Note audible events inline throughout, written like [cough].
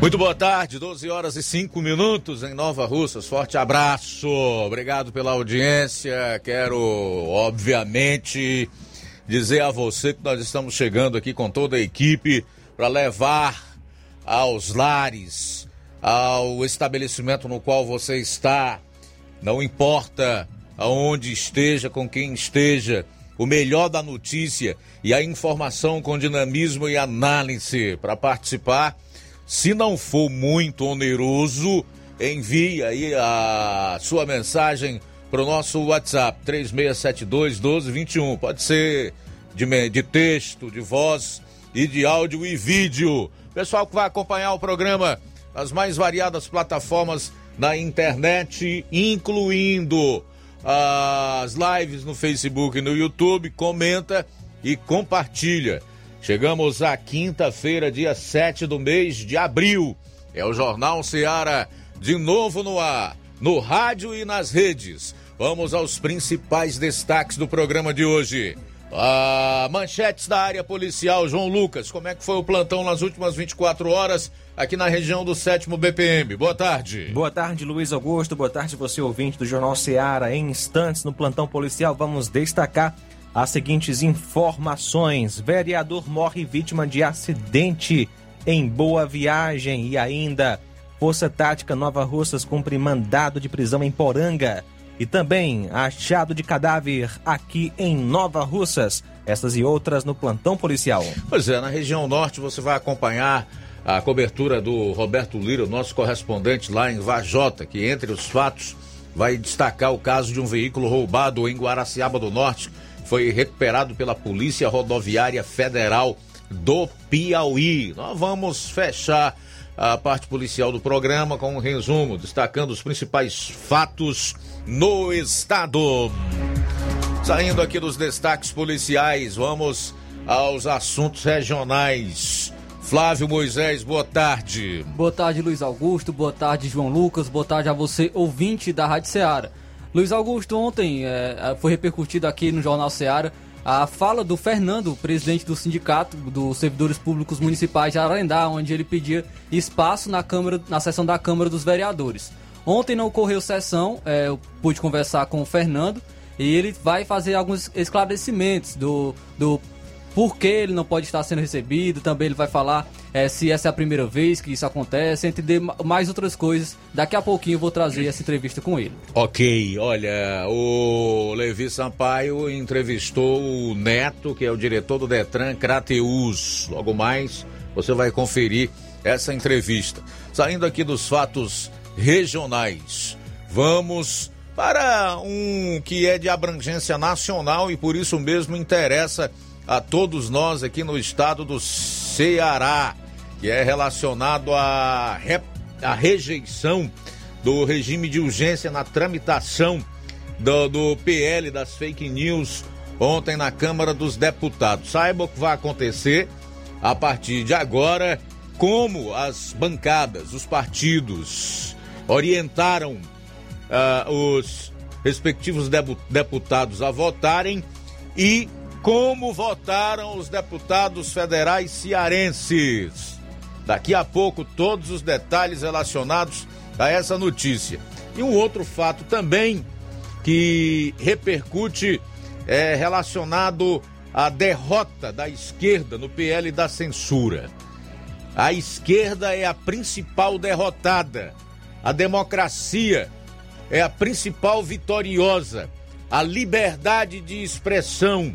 Muito boa tarde, 12 horas e 5 minutos em Nova Russas. Forte abraço, obrigado pela audiência. Quero, obviamente, dizer a você que nós estamos chegando aqui com toda a equipe para levar aos lares, ao estabelecimento no qual você está, não importa aonde esteja, com quem esteja, o melhor da notícia e a informação com dinamismo e análise para participar se não for muito oneroso, envie aí a sua mensagem para o nosso WhatsApp 3672 1221. Pode ser de, de texto, de voz e de áudio e vídeo. Pessoal que vai acompanhar o programa nas mais variadas plataformas na internet, incluindo as lives no Facebook e no YouTube, comenta e compartilha. Chegamos à quinta-feira, dia 7 do mês de abril. É o Jornal Seara de novo no ar, no rádio e nas redes. Vamos aos principais destaques do programa de hoje. Ah, manchetes da área policial, João Lucas. Como é que foi o plantão nas últimas 24 horas aqui na região do 7 BPM? Boa tarde. Boa tarde, Luiz Augusto. Boa tarde, você ouvinte do Jornal Seara. Em instantes, no plantão policial, vamos destacar as seguintes informações: vereador morre vítima de acidente em Boa Viagem e ainda Força Tática Nova Russas cumpre mandado de prisão em Poranga e também achado de cadáver aqui em Nova Russas. Essas e outras no plantão policial. Pois é, na região norte você vai acompanhar a cobertura do Roberto Lira, nosso correspondente lá em Vajota, que entre os fatos vai destacar o caso de um veículo roubado em Guaraciaba do Norte foi recuperado pela Polícia Rodoviária Federal do Piauí. Nós vamos fechar a parte policial do programa com um resumo, destacando os principais fatos no estado. Saindo aqui dos destaques policiais, vamos aos assuntos regionais. Flávio Moisés, boa tarde. Boa tarde, Luiz Augusto. Boa tarde, João Lucas. Boa tarde a você, ouvinte da Rádio Ceará. Luiz Augusto, ontem é, foi repercutido aqui no Jornal Seara a fala do Fernando, presidente do sindicato dos servidores públicos municipais de Ararendá, onde ele pedia espaço na Câmara, na sessão da Câmara dos Vereadores. Ontem não ocorreu sessão, é, eu pude conversar com o Fernando e ele vai fazer alguns esclarecimentos do, do por que ele não pode estar sendo recebido. Também ele vai falar é, se essa é a primeira vez que isso acontece, entender mais outras coisas. Daqui a pouquinho eu vou trazer essa entrevista com ele. Ok, olha, o Levi Sampaio entrevistou o Neto, que é o diretor do Detran Crateus. Logo mais você vai conferir essa entrevista. Saindo aqui dos fatos regionais, vamos para um que é de abrangência nacional e por isso mesmo interessa a todos nós aqui no estado do Ceará, que é relacionado à, re... rejeição do regime de urgência na tramitação do, do PL das fake news ontem na Câmara dos Deputados. Saiba o que vai acontecer a partir de agora, como as bancadas, os partidos orientaram uh, os respectivos deputados a votarem e como votaram os deputados federais cearenses. Daqui a pouco, todos os detalhes relacionados a essa notícia. E um outro fato também que repercute é relacionado à derrota da esquerda no PL da censura. A esquerda é a principal derrotada. A democracia é a principal vitoriosa. A liberdade de expressão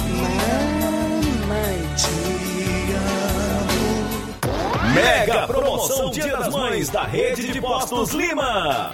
Mega promoção Dia das Mães da Rede de Postos Lima.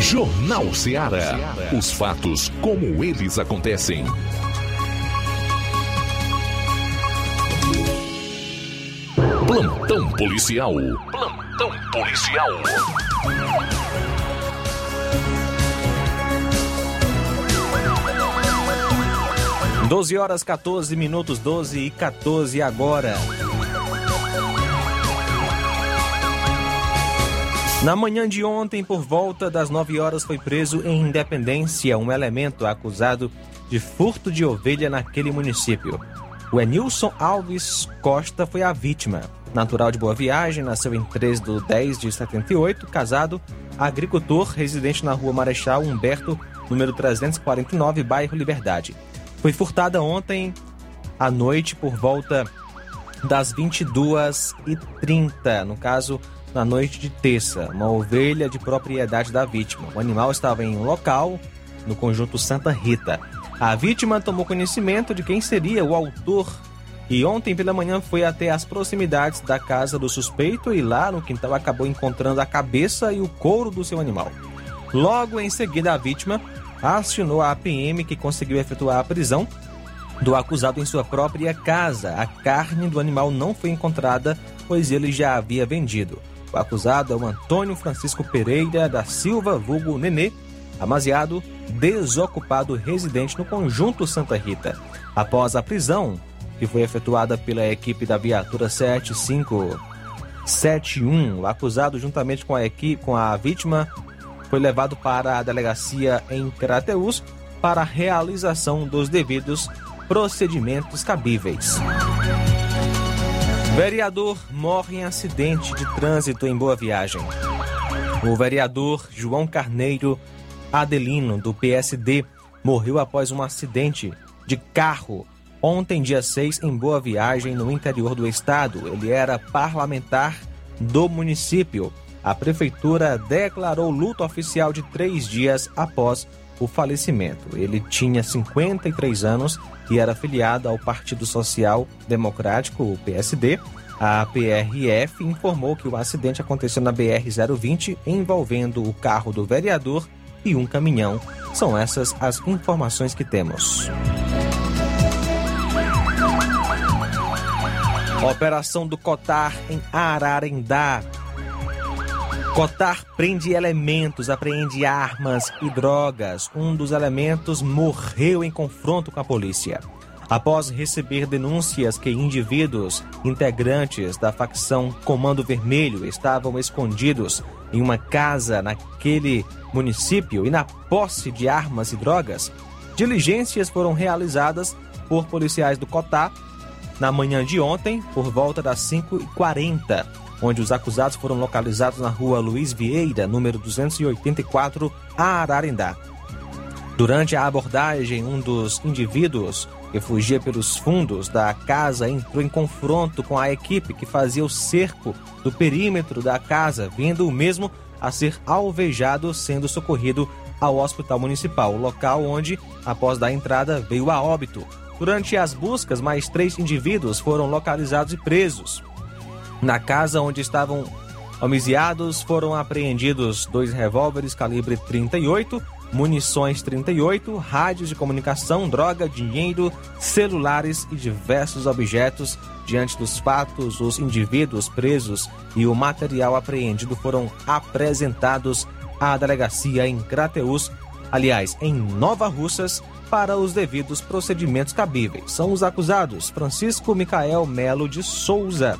Jornal Ceará. Os fatos como eles acontecem. Plantão policial. Plantão policial. Doze horas 14 minutos, 12 e 14 agora. Na manhã de ontem, por volta das 9 horas, foi preso em Independência um elemento acusado de furto de ovelha naquele município. O Enilson Alves Costa foi a vítima. Natural de Boa Viagem, nasceu em 3 de 10 de 78, casado, agricultor, residente na rua Marechal Humberto, número 349, bairro Liberdade. Foi furtada ontem à noite por volta das 22h30, no caso, na noite de terça, uma ovelha de propriedade da vítima. O animal estava em um local no conjunto Santa Rita. A vítima tomou conhecimento de quem seria o autor e ontem pela manhã foi até as proximidades da casa do suspeito e lá no quintal acabou encontrando a cabeça e o couro do seu animal. Logo em seguida, a vítima acionou a APM que conseguiu efetuar a prisão do acusado em sua própria casa. A carne do animal não foi encontrada, pois ele já havia vendido. O acusado é o Antônio Francisco Pereira da Silva, vulgo Nenê, amaziado, desocupado residente no conjunto Santa Rita. Após a prisão, que foi efetuada pela equipe da viatura 7571, o acusado juntamente com a equipe, com a vítima, foi levado para a delegacia em Crateus para a realização dos devidos procedimentos cabíveis. Vereador morre em acidente de trânsito em Boa Viagem. O vereador João Carneiro Adelino, do PSD, morreu após um acidente de carro ontem, dia 6, em Boa Viagem, no interior do estado. Ele era parlamentar do município. A prefeitura declarou luto oficial de três dias após o falecimento. Ele tinha 53 anos e era afiliado ao Partido Social Democrático, o PSD. A PRF informou que o acidente aconteceu na BR-020 envolvendo o carro do vereador e um caminhão. São essas as informações que temos. Operação do Cotar em Ararendá. Cotar prende elementos, apreende armas e drogas. Um dos elementos morreu em confronto com a polícia. Após receber denúncias que indivíduos integrantes da facção Comando Vermelho estavam escondidos em uma casa naquele município e na posse de armas e drogas, diligências foram realizadas por policiais do Cotá na manhã de ontem, por volta das 5h40, onde os acusados foram localizados na rua Luiz Vieira, número 284, Ararendá. Durante a abordagem, um dos indivíduos que fugia pelos fundos da casa entrou em confronto com a equipe que fazia o cerco do perímetro da casa, vindo o mesmo a ser alvejado, sendo socorrido ao hospital municipal, local onde, após da entrada, veio a óbito. Durante as buscas, mais três indivíduos foram localizados e presos. Na casa onde estavam homiciados, foram apreendidos dois revólveres calibre 38, munições 38, rádios de comunicação, droga, dinheiro, celulares e diversos objetos. Diante dos fatos, os indivíduos presos e o material apreendido foram apresentados à delegacia em Crateus, aliás, em Nova Russas, para os devidos procedimentos cabíveis. São os acusados Francisco Micael Melo de Souza,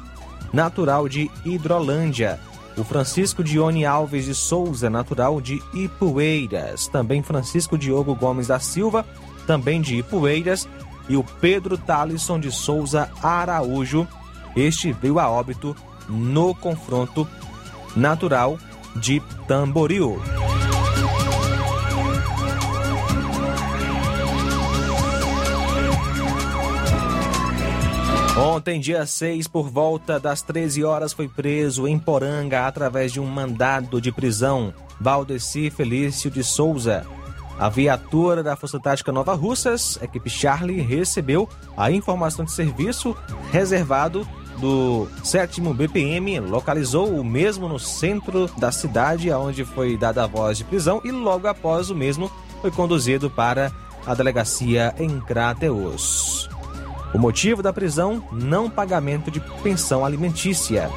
natural de Hidrolândia, o Francisco Dione Alves de Souza, natural de Ipueiras, também Francisco Diogo Gomes da Silva, também de Ipueiras, e o Pedro Talisson de Souza Araújo. Este veio a óbito no confronto natural de Tamboril. Ontem, dia 6, por volta das 13 horas, foi preso em Poranga através de um mandado de prisão Valdeci Felício de Souza. A viatura da Força Tática Nova Russas, equipe Charlie, recebeu a informação de serviço reservado do 7 BPM, localizou o mesmo no centro da cidade, onde foi dada a voz de prisão, e logo após o mesmo foi conduzido para a delegacia em Crateus. O motivo da prisão: não pagamento de pensão alimentícia.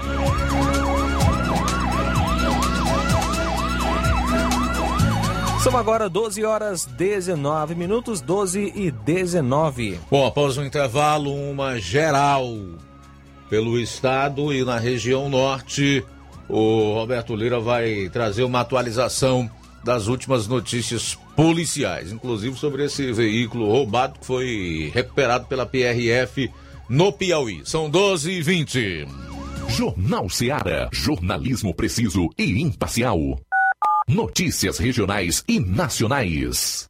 São agora 12 horas 19 minutos, 12 e 19. Bom, após o intervalo, uma geral pelo estado e na região norte o Roberto Lira vai trazer uma atualização das últimas notícias policiais, inclusive sobre esse veículo roubado que foi recuperado pela PRF no Piauí. São 12 e 20. Jornal Seara. Jornalismo preciso e imparcial. Notícias regionais e nacionais.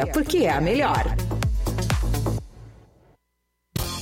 porque é a melhor.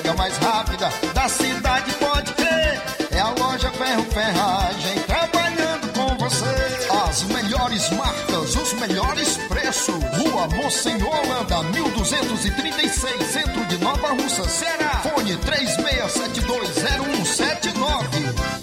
entrega mais rápida da cidade, pode crer. É a loja Ferro Ferragem trabalhando com você. As melhores marcas, os melhores preços. Rua Holanda, 1236, centro de Nova Russa, Ceará. Fone 36720179.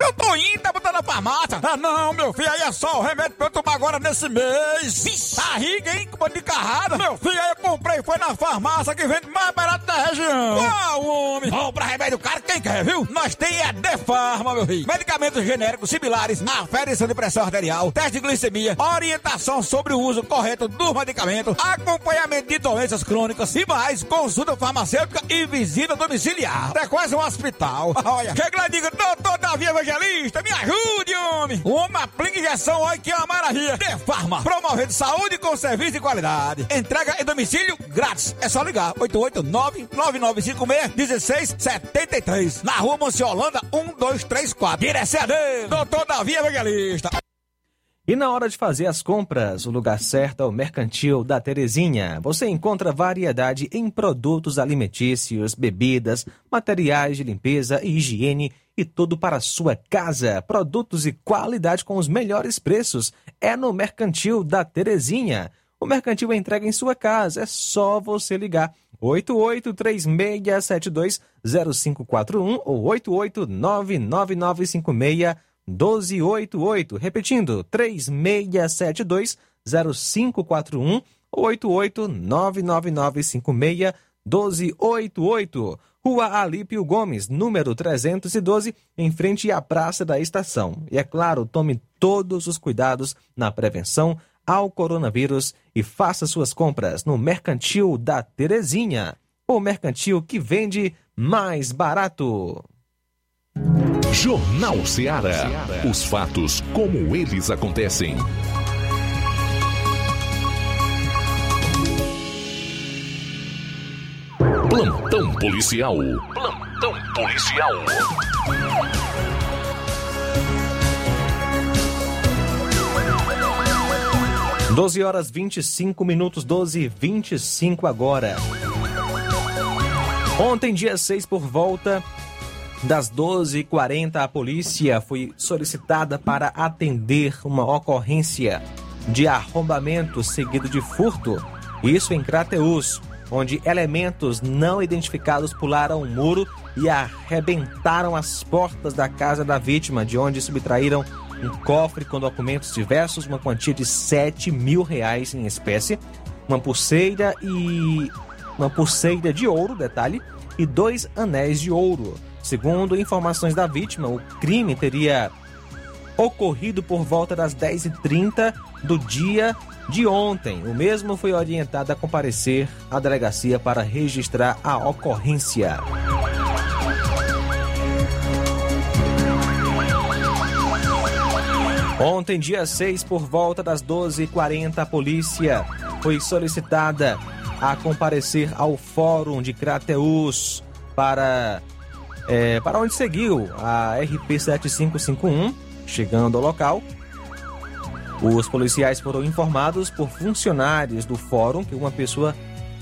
Eu tô indo, tá botando na farmácia. Ah, não, meu filho, aí é só o remédio pra eu tomar agora nesse mês. Vixe, barriga, hein, com de carrada. Meu filho, aí eu comprei, foi na farmácia que vende mais barato da região. Qual, homem? Bom, pra remédio caro, quem quer, viu? Nós tem a Defarma, meu filho. Medicamentos genéricos similares, aferição de pressão arterial, teste de glicemia, orientação sobre o uso correto do medicamento, acompanhamento de doenças crônicas e mais, consulta farmacêutica e visita domiciliar. É quase um hospital. [laughs] Olha, chega lá e diga, doutor Davi Evangelista, me ajude, homem. Uma aplica injeção, olha que é uma maravilha. De Farma, promovendo saúde com serviço de qualidade. Entrega em domicílio grátis. É só ligar, 889-9956-1673. Na rua Monsiolanda, 1234. Direção Deus, doutor Davi Evangelista. E na hora de fazer as compras, o lugar certo é o Mercantil da Terezinha. Você encontra variedade em produtos alimentícios, bebidas, materiais de limpeza e higiene e tudo para a sua casa. Produtos e qualidade com os melhores preços é no Mercantil da Terezinha. O Mercantil entrega em sua casa, é só você ligar 8836720541 ou 8899956 1288. Repetindo, 3672 0541 8899956 1288. Rua Alípio Gomes, número 312, em frente à Praça da Estação. E é claro, tome todos os cuidados na prevenção ao coronavírus e faça suas compras no Mercantil da Terezinha, o mercantil que vende mais barato. Jornal Ceará. Os fatos como eles acontecem. Plantão policial. Plantão policial. Doze horas 25 minutos, 12 e 25 agora. Ontem, dia 6, por volta das 12h40, a polícia foi solicitada para atender uma ocorrência de arrombamento seguido de furto. Isso em Crateus, onde elementos não identificados pularam o muro e arrebentaram as portas da casa da vítima, de onde subtraíram um cofre com documentos diversos, uma quantia de 7 mil reais em espécie, uma pulseira e uma pulseira de ouro, detalhe, e dois anéis de ouro. Segundo informações da vítima, o crime teria ocorrido por volta das 10h30 do dia de ontem. O mesmo foi orientado a comparecer à delegacia para registrar a ocorrência. Ontem, dia 6, por volta das 12h40, a polícia foi solicitada a comparecer ao Fórum de Crateus para, é, para onde seguiu a RP 7551, chegando ao local. Os policiais foram informados por funcionários do fórum que uma pessoa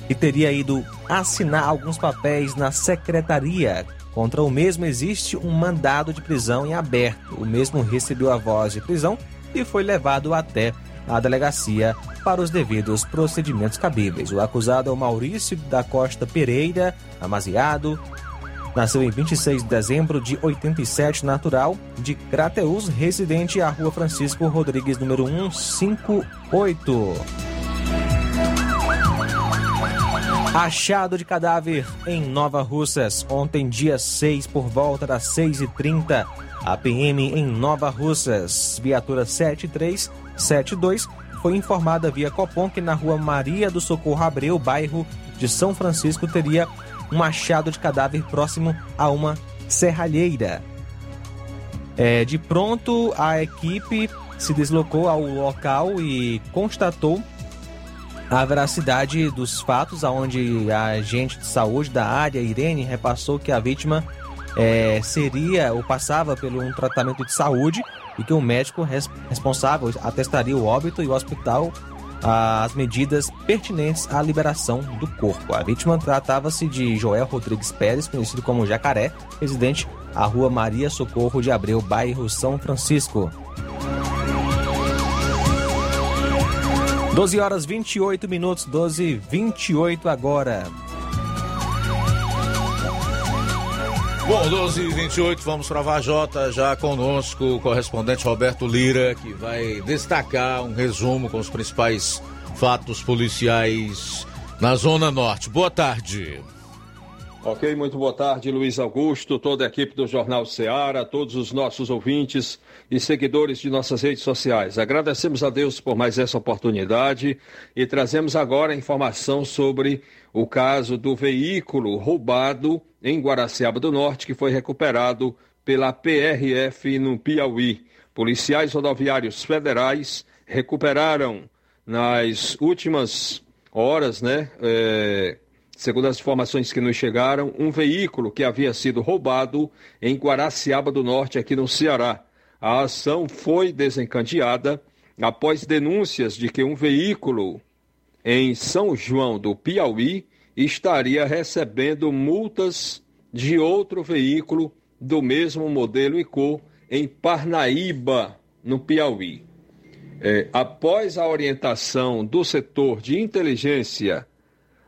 que teria ido assinar alguns papéis na secretaria contra o mesmo existe um mandado de prisão em aberto. O mesmo recebeu a voz de prisão e foi levado até a delegacia para os devidos procedimentos cabíveis. O acusado é o Maurício da Costa Pereira, amaziado, Nasceu em 26 de dezembro de 87, natural de Crateus, residente à Rua Francisco Rodrigues, número 158. Achado de cadáver em Nova Russas, ontem, dia 6, por volta das 6h30. A PM em Nova Russas, viatura 7372, foi informada via Copom que na rua Maria do Socorro Abreu, bairro de São Francisco, teria um achado de cadáver próximo a uma serralheira. É, de pronto, a equipe se deslocou ao local e constatou a veracidade dos fatos, aonde a agente de saúde da área, Irene, repassou que a vítima é, seria ou passava por um tratamento de saúde e que o médico res responsável atestaria o óbito e o hospital as medidas pertinentes à liberação do corpo. A vítima tratava-se de Joel Rodrigues Pérez, conhecido como Jacaré, residente à Rua Maria Socorro de Abreu, bairro São Francisco. 12 horas 28 minutos, 12 e 28 agora. Bom, 12 e 28 vamos para a Vajota, já conosco o correspondente Roberto Lira, que vai destacar um resumo com os principais fatos policiais na Zona Norte. Boa tarde. Ok, muito boa tarde, Luiz Augusto, toda a equipe do Jornal Ceará, todos os nossos ouvintes e seguidores de nossas redes sociais. Agradecemos a Deus por mais essa oportunidade e trazemos agora informação sobre o caso do veículo roubado em Guaraciaba do Norte, que foi recuperado pela PRF no Piauí. Policiais rodoviários federais recuperaram nas últimas horas, né? É, segundo as informações que nos chegaram, um veículo que havia sido roubado em Guaraciaba do Norte, aqui no Ceará. A ação foi desencadeada após denúncias de que um veículo em São João do Piauí estaria recebendo multas de outro veículo do mesmo modelo e cor em Parnaíba, no Piauí. É, após a orientação do setor de inteligência,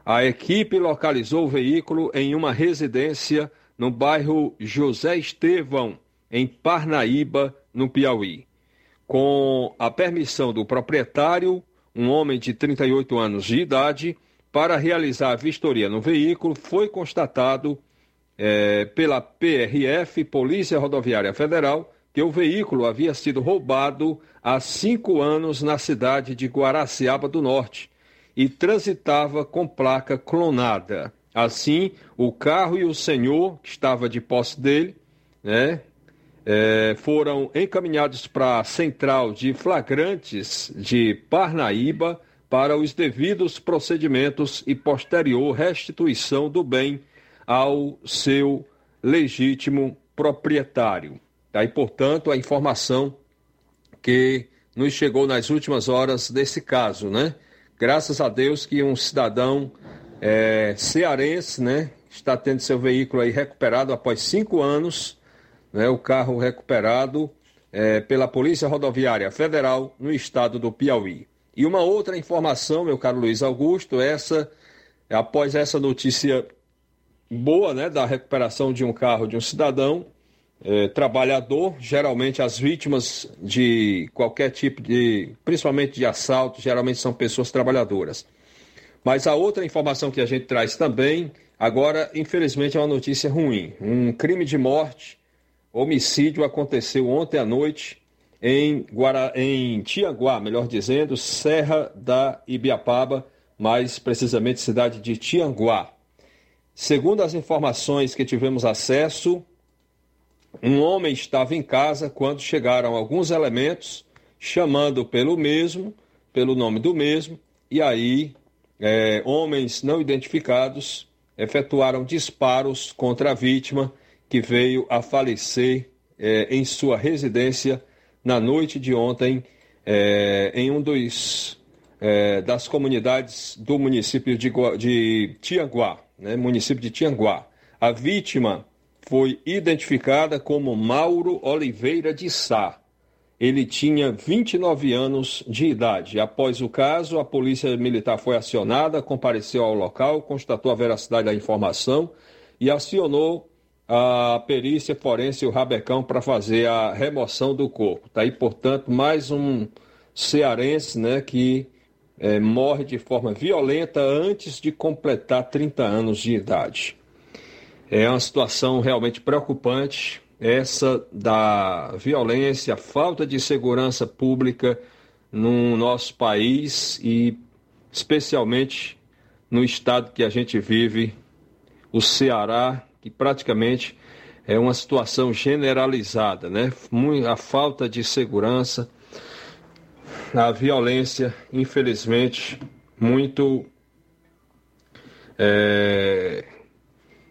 a equipe localizou o veículo em uma residência no bairro José Estevão, em Parnaíba, no Piauí. Com a permissão do proprietário, um homem de 38 anos de idade, para realizar a vistoria no veículo, foi constatado é, pela PRF, Polícia Rodoviária Federal, que o veículo havia sido roubado há cinco anos na cidade de Guaraciaba do Norte e transitava com placa clonada. Assim, o carro e o senhor, que estava de posse dele, né, é, foram encaminhados para a central de flagrantes de Parnaíba para os devidos procedimentos e posterior restituição do bem ao seu legítimo proprietário. Daí, portanto, a informação que nos chegou nas últimas horas desse caso, né? Graças a Deus que um cidadão é, cearense, né, está tendo seu veículo aí recuperado após cinco anos, né, o carro recuperado é, pela Polícia Rodoviária Federal no estado do Piauí. E uma outra informação, meu caro Luiz Augusto, essa após essa notícia boa, né, da recuperação de um carro de um cidadão é, trabalhador, geralmente as vítimas de qualquer tipo de, principalmente de assalto, geralmente são pessoas trabalhadoras. Mas a outra informação que a gente traz também, agora, infelizmente, é uma notícia ruim. Um crime de morte, homicídio aconteceu ontem à noite em, Guara... em Tianguá, melhor dizendo, Serra da Ibiapaba, mais precisamente cidade de Tianguá. Segundo as informações que tivemos acesso, um homem estava em casa quando chegaram alguns elementos chamando pelo mesmo, pelo nome do mesmo, e aí é, homens não identificados efetuaram disparos contra a vítima que veio a falecer é, em sua residência na noite de ontem é, em um dos é, das comunidades do município de, de Tianguá né, município de Tianguá. A vítima foi identificada como Mauro Oliveira de Sá. Ele tinha 29 anos de idade. Após o caso, a polícia militar foi acionada, compareceu ao local, constatou a veracidade da informação e acionou a perícia forense e o rabecão para fazer a remoção do corpo. Está aí, portanto, mais um cearense né, que é, morre de forma violenta antes de completar 30 anos de idade. É uma situação realmente preocupante, essa da violência, a falta de segurança pública no nosso país e especialmente no estado que a gente vive, o Ceará, que praticamente é uma situação generalizada, né? A falta de segurança, a violência, infelizmente, muito é,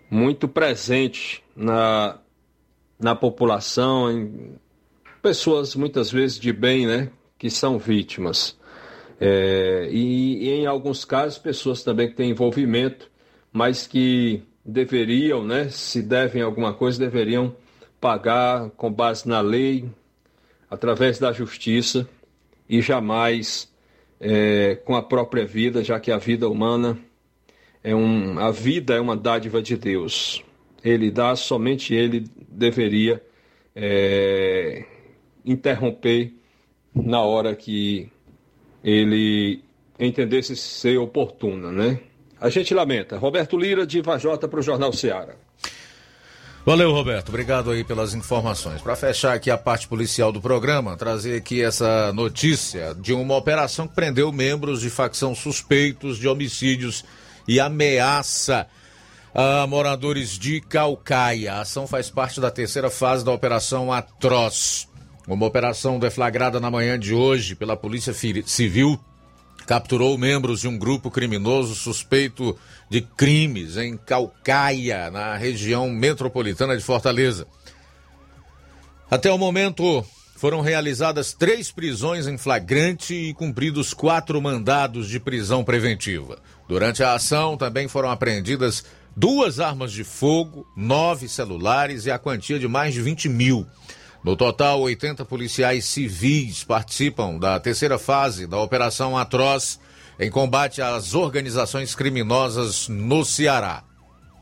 muito presente na, na população, em pessoas muitas vezes de bem, né, que são vítimas. É, e, e, em alguns casos, pessoas também que têm envolvimento, mas que deveriam, né, se devem alguma coisa, deveriam pagar com base na lei, através da justiça, e jamais é, com a própria vida, já que a vida humana é um, a vida é uma dádiva de Deus. Ele dá, somente ele deveria é, interromper na hora que ele entendesse ser oportuna, né? A gente lamenta. Roberto Lira, de Vajota, para o Jornal Seara. Valeu, Roberto. Obrigado aí pelas informações. Para fechar aqui a parte policial do programa, trazer aqui essa notícia de uma operação que prendeu membros de facção suspeitos de homicídios e ameaça a moradores de Calcaia. A ação faz parte da terceira fase da Operação Atroz. Uma operação deflagrada na manhã de hoje pela Polícia Civil capturou membros de um grupo criminoso suspeito de crimes em Calcaia, na região metropolitana de Fortaleza. Até o momento, foram realizadas três prisões em flagrante e cumpridos quatro mandados de prisão preventiva. Durante a ação também foram apreendidas duas armas de fogo, nove celulares e a quantia de mais de 20 mil. No total, 80 policiais civis participam da terceira fase da Operação Atroz em combate às organizações criminosas no Ceará.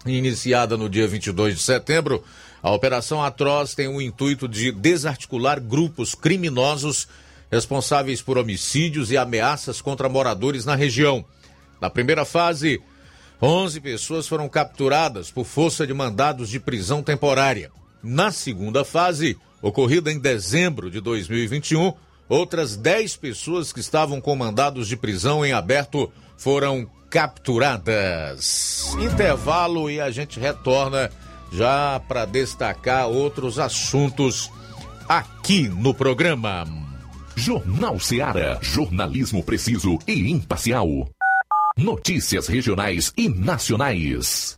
Iniciada no dia 22 de setembro, a Operação Atroz tem o intuito de desarticular grupos criminosos responsáveis por homicídios e ameaças contra moradores na região. Na primeira fase, 11 pessoas foram capturadas por força de mandados de prisão temporária. Na segunda fase, ocorrida em dezembro de 2021, outras 10 pessoas que estavam com mandados de prisão em aberto foram capturadas. Intervalo e a gente retorna já para destacar outros assuntos aqui no programa. Jornal Seara. Jornalismo preciso e imparcial. Notícias regionais e nacionais.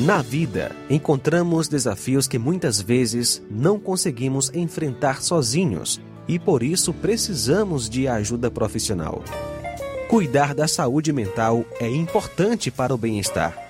Na vida, encontramos desafios que muitas vezes não conseguimos enfrentar sozinhos e por isso precisamos de ajuda profissional. Cuidar da saúde mental é importante para o bem-estar.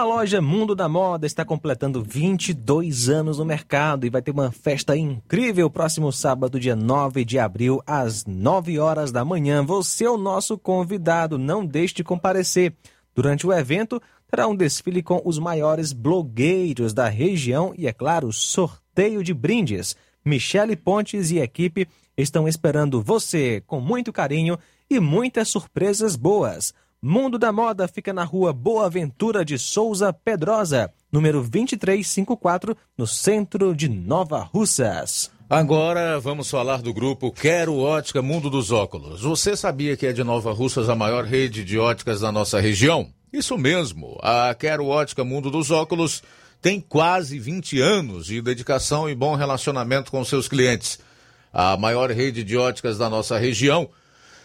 A loja Mundo da Moda está completando 22 anos no mercado e vai ter uma festa incrível próximo sábado, dia 9 de abril, às 9 horas da manhã. Você é o nosso convidado, não deixe de comparecer. Durante o evento, terá um desfile com os maiores blogueiros da região e, é claro, sorteio de brindes. Michele Pontes e equipe estão esperando você com muito carinho e muitas surpresas boas. Mundo da Moda fica na rua Boa Ventura de Souza Pedrosa, número 2354, no centro de Nova Russas. Agora vamos falar do grupo Quero Ótica Mundo dos Óculos. Você sabia que é de Nova Russas a maior rede de óticas da nossa região? Isso mesmo, a Quero Ótica Mundo dos Óculos tem quase 20 anos de dedicação e bom relacionamento com seus clientes. A maior rede de óticas da nossa região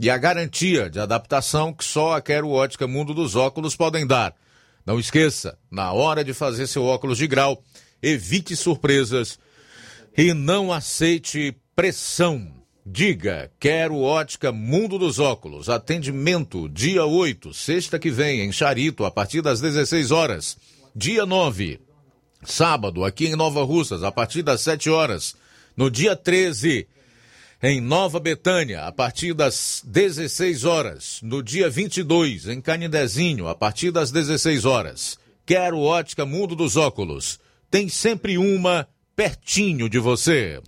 e a garantia de adaptação que só a Quero Ótica Mundo dos Óculos podem dar. Não esqueça, na hora de fazer seu óculos de grau, evite surpresas e não aceite pressão. Diga, quero ótica Mundo dos Óculos. Atendimento dia 8, sexta que vem, em Charito, a partir das 16 horas. Dia 9, sábado, aqui em Nova Russas, a partir das 7 horas. No dia 13, em Nova Betânia, a partir das 16 horas. No dia 22, em Canindezinho, a partir das 16 horas. Quero ótica Mundo dos Óculos. Tem sempre uma pertinho de você.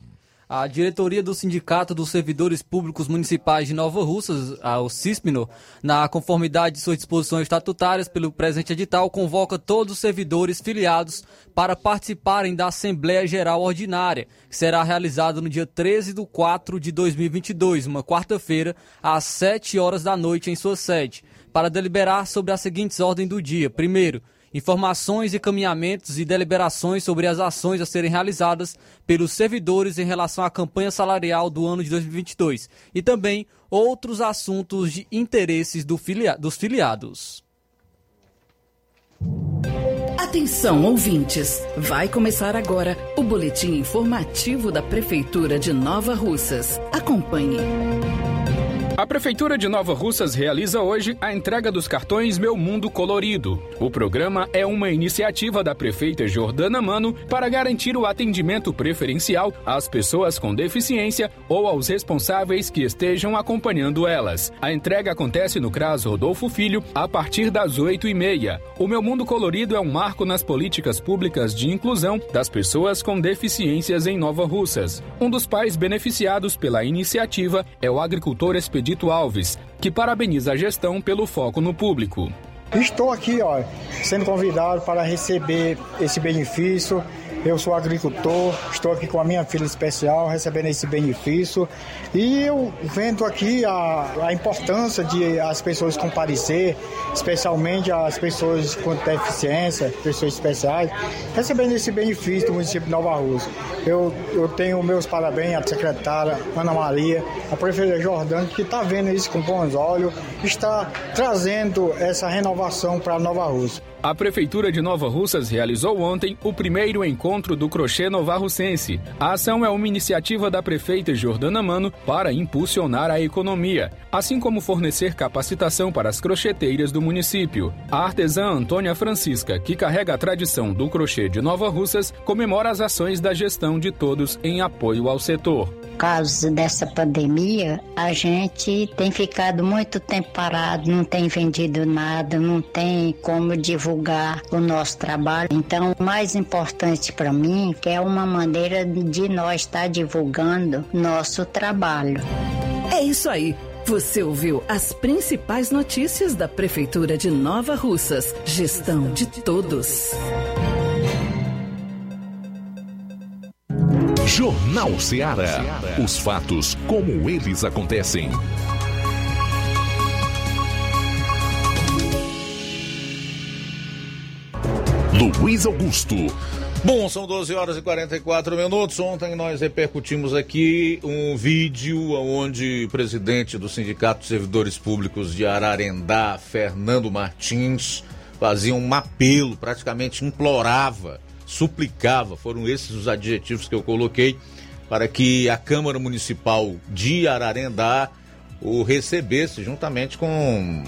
A diretoria do Sindicato dos Servidores Públicos Municipais de Nova Russas, o CISPNO, na conformidade de suas disposições estatutárias pelo presente edital, convoca todos os servidores filiados para participarem da Assembleia Geral Ordinária, que será realizada no dia 13 de 4 de 2022, uma quarta-feira, às 7 horas da noite em sua sede, para deliberar sobre as seguintes ordens do dia. Primeiro, informações, encaminhamentos e deliberações sobre as ações a serem realizadas pelos servidores em relação à campanha salarial do ano de 2022 e também outros assuntos de interesses do filia dos filiados. Atenção, ouvintes! Vai começar agora o boletim informativo da Prefeitura de Nova Russas. Acompanhe. A Prefeitura de Nova Russas realiza hoje a entrega dos cartões Meu Mundo Colorido. O programa é uma iniciativa da prefeita Jordana Mano para garantir o atendimento preferencial às pessoas com deficiência ou aos responsáveis que estejam acompanhando elas. A entrega acontece no CRAS Rodolfo Filho a partir das 8 e meia. O Meu Mundo Colorido é um marco nas políticas públicas de inclusão das pessoas com deficiências em Nova Russas. Um dos pais beneficiados pela iniciativa é o agricultor expedito Expedito Alves, que parabeniza a gestão pelo foco no público. Estou aqui, ó, sendo convidado para receber esse benefício eu sou agricultor, estou aqui com a minha filha especial recebendo esse benefício e eu vendo aqui a, a importância de as pessoas comparecer, especialmente as pessoas com deficiência, pessoas especiais, recebendo esse benefício do município de Nova Rússia. Eu, eu tenho meus parabéns à secretária Ana Maria, à prefeita Jordânia, que está vendo isso com bons olhos, está trazendo essa renovação para Nova Rússia. A Prefeitura de Nova Russas realizou ontem o primeiro encontro do crochê novarrucense. A ação é uma iniciativa da prefeita Jordana Mano para impulsionar a economia, assim como fornecer capacitação para as crocheteiras do município. A artesã Antônia Francisca, que carrega a tradição do crochê de Nova Russas, comemora as ações da gestão de todos em apoio ao setor causa dessa pandemia, a gente tem ficado muito tempo parado, não tem vendido nada, não tem como divulgar o nosso trabalho. Então, o mais importante para mim é uma maneira de nós estar divulgando nosso trabalho. É isso aí. Você ouviu as principais notícias da Prefeitura de Nova Russas. Gestão de todos. Jornal Ceará. Os fatos como eles acontecem. Luiz Augusto. Bom, são 12 horas e 44 minutos. Ontem nós repercutimos aqui um vídeo onde o presidente do Sindicato de Servidores Públicos de Ararendá, Fernando Martins, fazia um apelo, praticamente implorava suplicava, foram esses os adjetivos que eu coloquei, para que a Câmara Municipal de Ararendá o recebesse juntamente com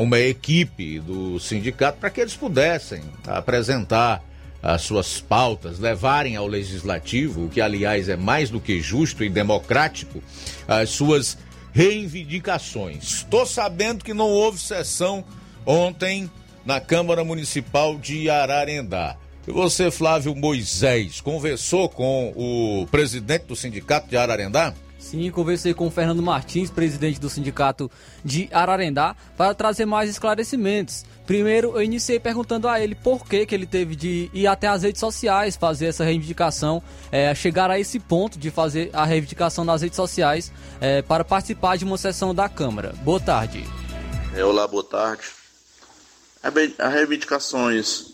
uma equipe do sindicato para que eles pudessem apresentar as suas pautas, levarem ao legislativo, o que aliás é mais do que justo e democrático, as suas reivindicações. Estou sabendo que não houve sessão ontem na Câmara Municipal de Ararendá. E você, Flávio Moisés, conversou com o presidente do sindicato de Ararendá? Sim, conversei com o Fernando Martins, presidente do sindicato de Ararendá, para trazer mais esclarecimentos. Primeiro, eu iniciei perguntando a ele por que, que ele teve de ir até as redes sociais fazer essa reivindicação, é, chegar a esse ponto de fazer a reivindicação nas redes sociais é, para participar de uma sessão da Câmara. Boa tarde. É, olá, boa tarde. As reivindicações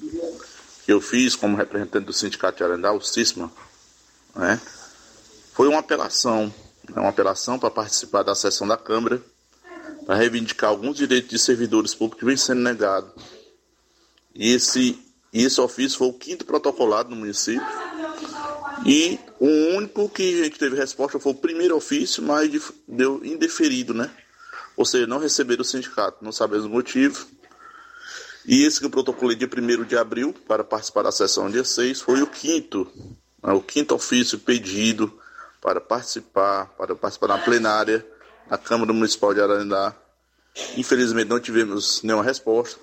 que eu fiz como representante do Sindicato de Ararendá, o CISMA, né, foi uma apelação é uma apelação para participar da sessão da Câmara para reivindicar alguns direitos de servidores públicos que vem sendo negados. E esse, esse ofício foi o quinto protocolado no município. E o único que a gente teve resposta foi o primeiro ofício, mas deu indeferido, né? Ou seja, não receberam o sindicato, não sabemos o motivo. E esse que eu protocolei dia 1 de abril para participar da sessão dia 6 foi o quinto, né? o quinto ofício pedido para participar, para participar na plenária da Câmara Municipal de Ararendá. Infelizmente não tivemos nenhuma resposta,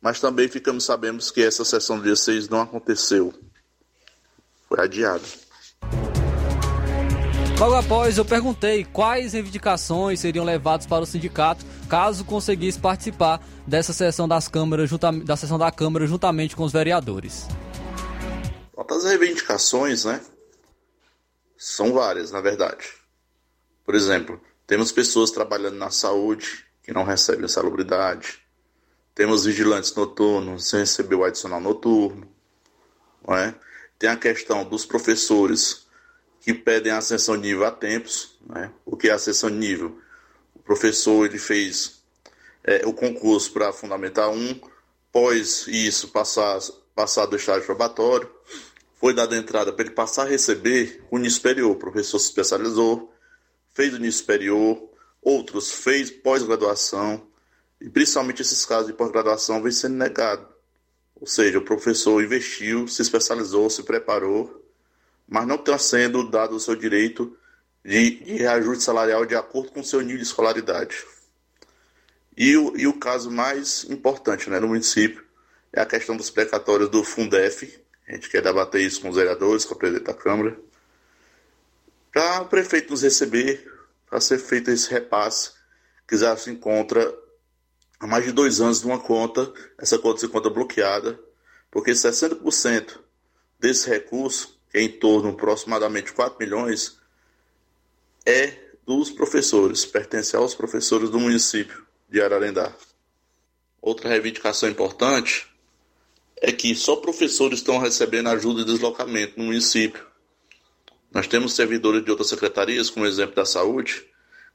mas também ficamos sabemos que essa sessão do dia 6 não aconteceu. Foi adiada. Logo após, eu perguntei quais reivindicações seriam levadas para o sindicato caso conseguisse participar dessa sessão das câmaras, da sessão da Câmara juntamente com os vereadores. As reivindicações, né? São várias, na verdade. Por exemplo, temos pessoas trabalhando na saúde que não recebem salubridade. Temos vigilantes noturnos sem receber o adicional noturno. Não é? Tem a questão dos professores que pedem a ascensão de nível a tempos. Né? O que é ascensão de nível? O professor ele fez é, o concurso para Fundamental 1, após isso passar, passar do estágio probatório, foi dada entrada para ele passar a receber o nível superior. O professor se especializou, fez o nível superior, outros fez pós-graduação, e principalmente esses casos de pós-graduação vem sendo negado. Ou seja, o professor investiu, se especializou, se preparou, mas não está sendo dado o seu direito de, de reajuste salarial de acordo com o seu nível de escolaridade. E o, e o caso mais importante né, no município é a questão dos precatórios do Fundef, a gente quer debater isso com os vereadores, com o presidente da Câmara, para o prefeito nos receber, para ser feito esse repasse, que já se encontra há mais de dois anos numa conta, essa conta se encontra bloqueada, porque 60% desse recurso, que é em torno aproximadamente 4 milhões, é dos professores, pertence aos professores do município de Ararendá. Outra reivindicação importante é que só professores estão recebendo ajuda de deslocamento no município. Nós temos servidores de outras secretarias, como exemplo da saúde,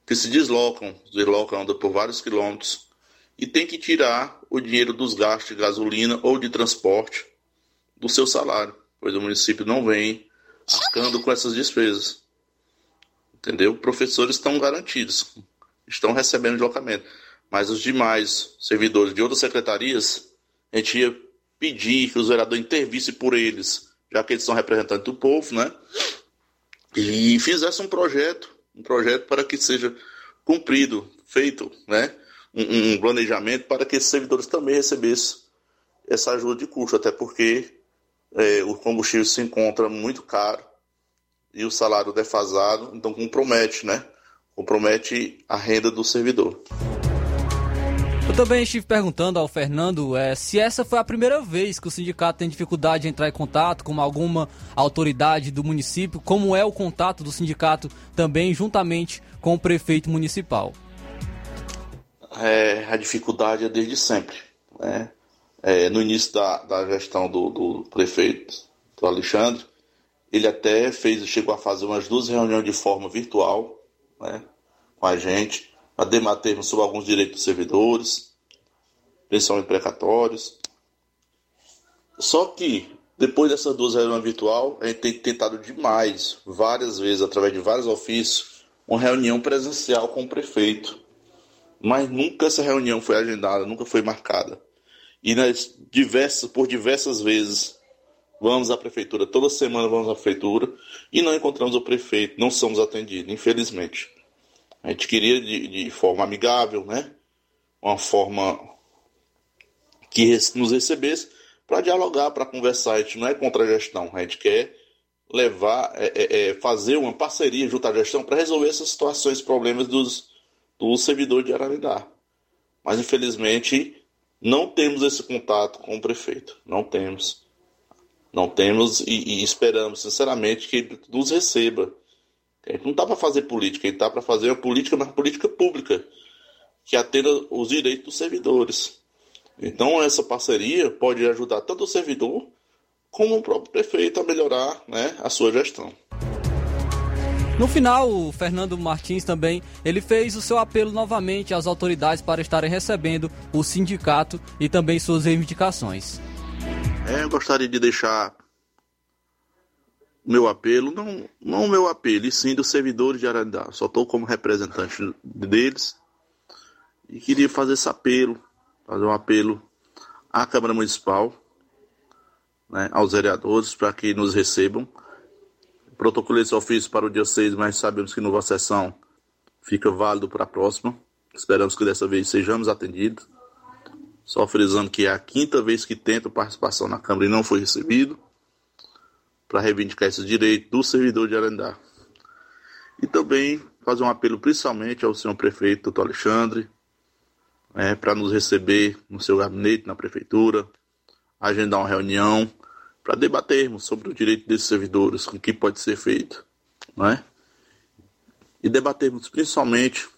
que se deslocam, deslocam por vários quilômetros e tem que tirar o dinheiro dos gastos de gasolina ou de transporte do seu salário, pois o município não vem arcando com essas despesas. Entendeu? Professores estão garantidos, estão recebendo deslocamento, mas os demais servidores de outras secretarias, a gente ia pedir que os vereadores intervissem por eles, já que eles são representantes do povo, né? E fizessem um projeto, um projeto para que seja cumprido, feito, né? Um, um planejamento para que esses servidores também recebessem essa ajuda de custo, até porque é, o combustível se encontra muito caro e o salário defasado, então compromete, né? Compromete a renda do servidor. Eu também estive perguntando ao Fernando é, se essa foi a primeira vez que o sindicato tem dificuldade de entrar em contato com alguma autoridade do município, como é o contato do sindicato também juntamente com o prefeito municipal. É, a dificuldade é desde sempre. Né? É, no início da, da gestão do, do prefeito, do Alexandre, ele até fez, chegou a fazer umas duas reuniões de forma virtual né, com a gente a debatermos sobre alguns direitos dos servidores, principalmente precatórios. Só que, depois dessas duas reuniões virtual, a gente tem tentado demais, várias vezes, através de vários ofícios, uma reunião presencial com o prefeito. mas nunca essa reunião foi agendada, nunca foi marcada. E nas diversas, por diversas vezes vamos à prefeitura, toda semana vamos à prefeitura e não encontramos o prefeito, não somos atendidos, infelizmente. A gente queria de, de forma amigável, né? Uma forma que nos recebesse para dialogar, para conversar. A gente não é contra a gestão, a gente quer levar, é, é, é fazer uma parceria junto à gestão para resolver essas situações, problemas dos, dos servidores de Ararendá. Mas infelizmente não temos esse contato com o prefeito, não temos. Não temos e, e esperamos sinceramente que ele nos receba. A gente não está para fazer política, a gente está para fazer uma política, mas política pública, que atenda os direitos dos servidores. Então essa parceria pode ajudar tanto o servidor como o próprio prefeito a melhorar né, a sua gestão. No final, o Fernando Martins também ele fez o seu apelo novamente às autoridades para estarem recebendo o sindicato e também suas reivindicações. É, eu gostaria de deixar meu apelo, não, não o meu apelo, e sim dos servidores de Arandá. Só estou como representante deles e queria fazer esse apelo, fazer um apelo à Câmara Municipal, né, aos vereadores, para que nos recebam. Protocolei esse ofício para o dia 6, mas sabemos que nova sessão fica válido para a próxima. Esperamos que dessa vez sejamos atendidos. Só frisando que é a quinta vez que tento participação na Câmara e não foi recebido, para reivindicar esse direito do servidor de Arandá. E também fazer um apelo principalmente ao senhor prefeito, doutor Alexandre, é, para nos receber no seu gabinete, na prefeitura, agendar uma reunião para debatermos sobre o direito desses servidores, o que pode ser feito, não é? E debatermos principalmente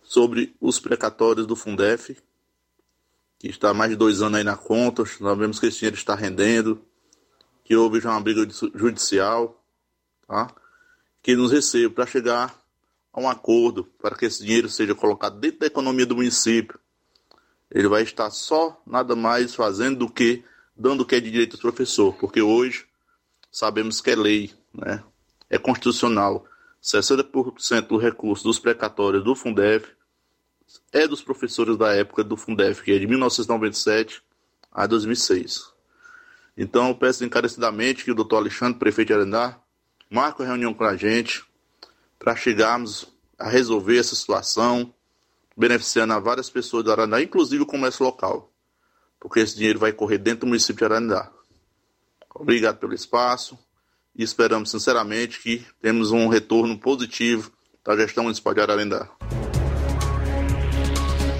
sobre os precatórios do Fundef, que está há mais de dois anos aí na conta, vemos que esse dinheiro está rendendo, que houve já uma briga judicial, tá? que nos receba para chegar a um acordo para que esse dinheiro seja colocado dentro da economia do município. Ele vai estar só nada mais fazendo do que dando o que é de direito ao professor, porque hoje sabemos que é lei, né? é constitucional. 60% do recurso dos precatórios do Fundef é dos professores da época do Fundef, que é de 1997 a 2006. Então eu peço encarecidamente que o doutor Alexandre, prefeito de Arendá, marque uma reunião com a gente para chegarmos a resolver essa situação, beneficiando a várias pessoas do Arandá, inclusive o comércio local, porque esse dinheiro vai correr dentro do município de Arandá. Obrigado pelo espaço e esperamos sinceramente que temos um retorno positivo da gestão municipal de Ararendá.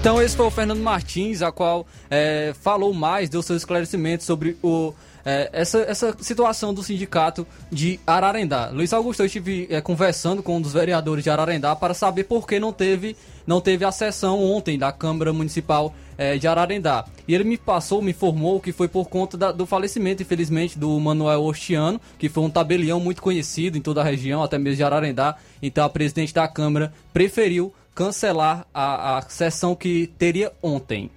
Então esse foi o Fernando Martins, a qual é, falou mais, deu seus esclarecimentos sobre o, é, essa, essa situação do sindicato de Ararendá. Luiz Augusto, eu estive é, conversando com um dos vereadores de Ararendá para saber por que não teve, não teve a sessão ontem da Câmara Municipal é, de Ararendá. E ele me passou, me informou que foi por conta da, do falecimento, infelizmente, do Manuel Ostiano, que foi um tabelião muito conhecido em toda a região, até mesmo de Ararendá. Então a presidente da Câmara preferiu cancelar a, a sessão que teria ontem.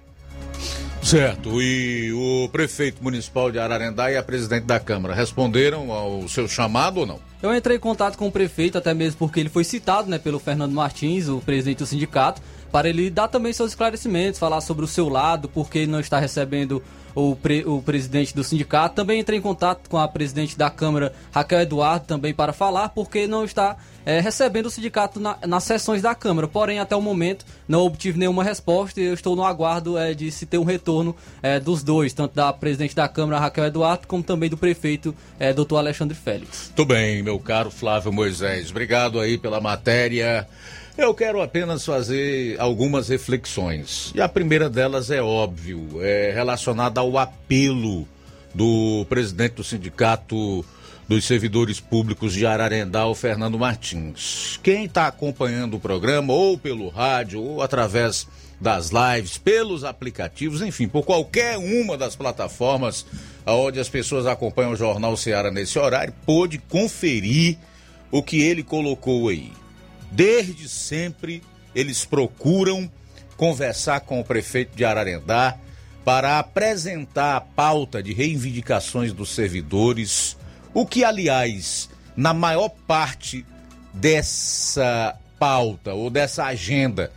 Certo. E o prefeito municipal de Ararendá e a presidente da Câmara responderam ao seu chamado ou não? Eu entrei em contato com o prefeito, até mesmo porque ele foi citado né, pelo Fernando Martins, o presidente do sindicato, para ele dar também seus esclarecimentos, falar sobre o seu lado, porque ele não está recebendo o, pre, o presidente do sindicato. Também entrei em contato com a presidente da Câmara, Raquel Eduardo, também para falar, porque não está é, recebendo o sindicato na, nas sessões da Câmara. Porém, até o momento, não obtive nenhuma resposta e eu estou no aguardo é, de se ter um retorno é, dos dois, tanto da presidente da Câmara, Raquel Eduardo, como também do prefeito, é, doutor Alexandre Félix. Tudo bem, meu caro Flávio Moisés. Obrigado aí pela matéria. Eu quero apenas fazer algumas reflexões. E a primeira delas é óbvio, é relacionada ao apelo do presidente do sindicato dos servidores públicos de Ararendá, o Fernando Martins. Quem está acompanhando o programa, ou pelo rádio, ou através das lives, pelos aplicativos, enfim, por qualquer uma das plataformas onde as pessoas acompanham o Jornal Ceará nesse horário, pôde conferir o que ele colocou aí. Desde sempre eles procuram conversar com o prefeito de Ararendá para apresentar a pauta de reivindicações dos servidores, o que, aliás, na maior parte dessa pauta ou dessa agenda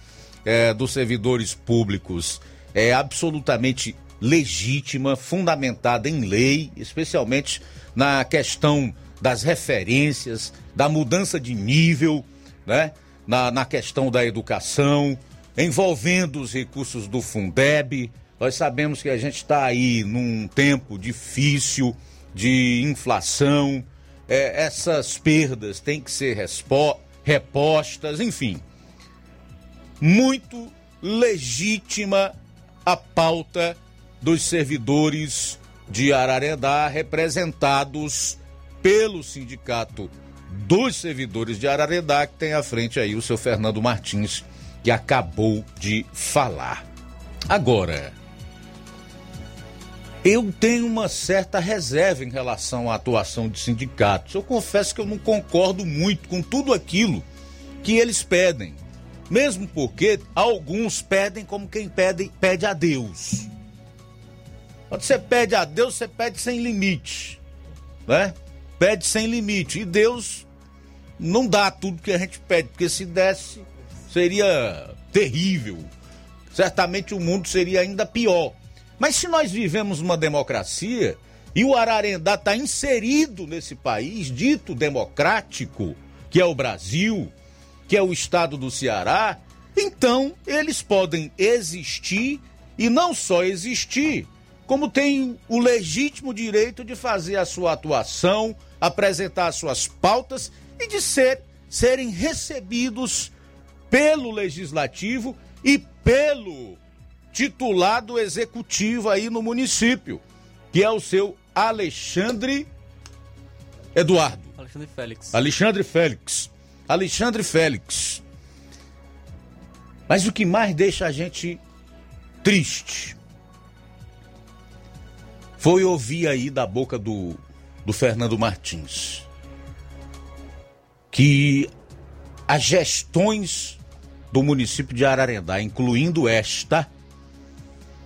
eh, dos servidores públicos é absolutamente legítima, fundamentada em lei, especialmente na questão das referências, da mudança de nível, né? na, na questão da educação, envolvendo os recursos do Fundeb. Nós sabemos que a gente está aí num tempo difícil de inflação, é, essas perdas têm que ser repostas, enfim. Muito legítima a pauta dos servidores de Ararendá, representados pelo sindicato dos servidores de Ararendá, que tem à frente aí o seu Fernando Martins, que acabou de falar. Agora, eu tenho uma certa reserva em relação à atuação de sindicatos. Eu confesso que eu não concordo muito com tudo aquilo que eles pedem. Mesmo porque alguns pedem como quem pede, pede a Deus. Quando você pede a Deus, você pede sem limite. Né? Pede sem limite. E Deus não dá tudo que a gente pede, porque se desse, seria terrível. Certamente o mundo seria ainda pior. Mas se nós vivemos uma democracia e o Ararendá está inserido nesse país dito democrático, que é o Brasil, que é o estado do Ceará, então eles podem existir e não só existir, como têm o legítimo direito de fazer a sua atuação, apresentar as suas pautas e de ser, serem recebidos pelo legislativo e pelo titulado executivo aí no município, que é o seu Alexandre Eduardo. Alexandre Félix. Alexandre Félix. Alexandre Félix. Mas o que mais deixa a gente triste foi ouvir aí da boca do, do Fernando Martins que as gestões do município de Ararendá, incluindo esta,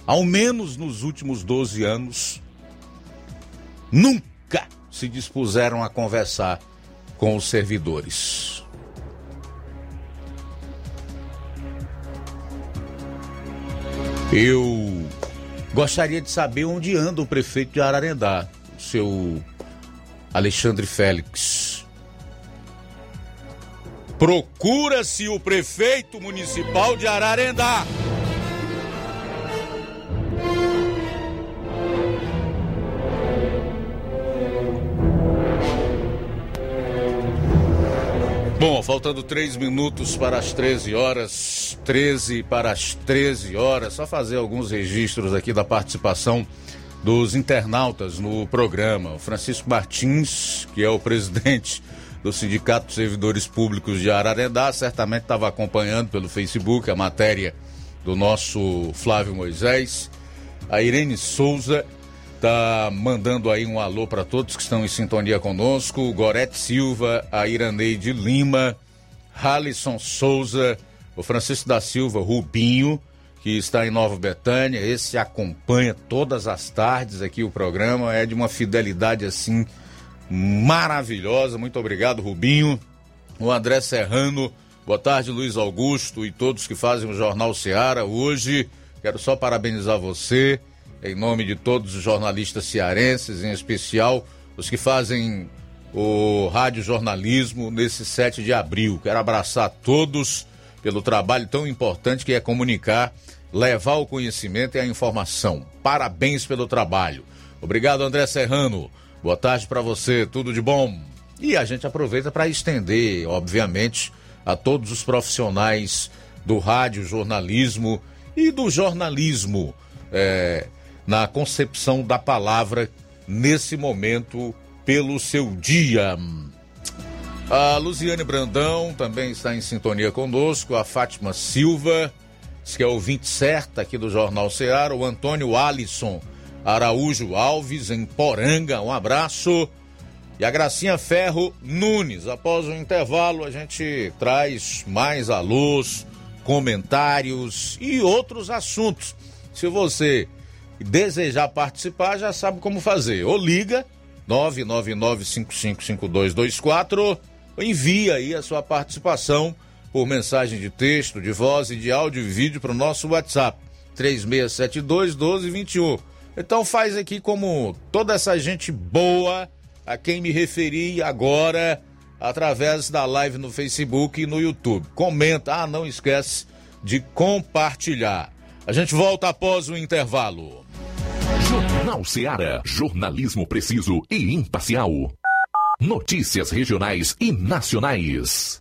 ao menos nos últimos 12 anos, nunca se dispuseram a conversar com os servidores. Eu gostaria de saber onde anda o prefeito de Ararendá, seu Alexandre Félix. Procura-se o prefeito municipal de Ararendá. Bom, faltando três minutos para as 13 horas, 13 para as 13 horas, só fazer alguns registros aqui da participação dos internautas no programa. O Francisco Martins, que é o presidente do Sindicato de Servidores Públicos de Ararendá, certamente estava acompanhando pelo Facebook a matéria do nosso Flávio Moisés. A Irene Souza tá mandando aí um alô para todos que estão em sintonia conosco. Gorete Silva, a Iraneide Lima, Halisson Souza, o Francisco da Silva Rubinho, que está em Nova Betânia. Esse acompanha todas as tardes aqui o programa. É de uma fidelidade assim maravilhosa. Muito obrigado, Rubinho. O André Serrano. Boa tarde, Luiz Augusto e todos que fazem o Jornal Seara. Hoje quero só parabenizar você em nome de todos os jornalistas cearenses, em especial os que fazem o rádio jornalismo nesse 7 de abril. Quero abraçar todos pelo trabalho tão importante que é comunicar, levar o conhecimento e a informação. Parabéns pelo trabalho. Obrigado, André Serrano. Boa tarde para você, tudo de bom. E a gente aproveita para estender, obviamente, a todos os profissionais do rádio jornalismo e do jornalismo. É, na concepção da palavra nesse momento pelo seu dia. A Luziane Brandão também está em sintonia conosco, a Fátima Silva, que é ouvinte certa aqui do Jornal Ceará, o Antônio Alisson Araújo Alves, em Poranga, um abraço. E a Gracinha Ferro Nunes, após o intervalo, a gente traz mais alôs, comentários e outros assuntos. Se você desejar participar, já sabe como fazer. Ou liga 999555224 ou envia aí a sua participação por mensagem de texto, de voz e de áudio e vídeo para o nosso WhatsApp 3672 1221. Então faz aqui como toda essa gente boa a quem me referi agora através da live no Facebook e no YouTube. Comenta, ah, não esquece de compartilhar. A gente volta após o intervalo. Jornal Seara. Jornalismo preciso e imparcial. Notícias regionais e nacionais.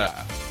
Yeah.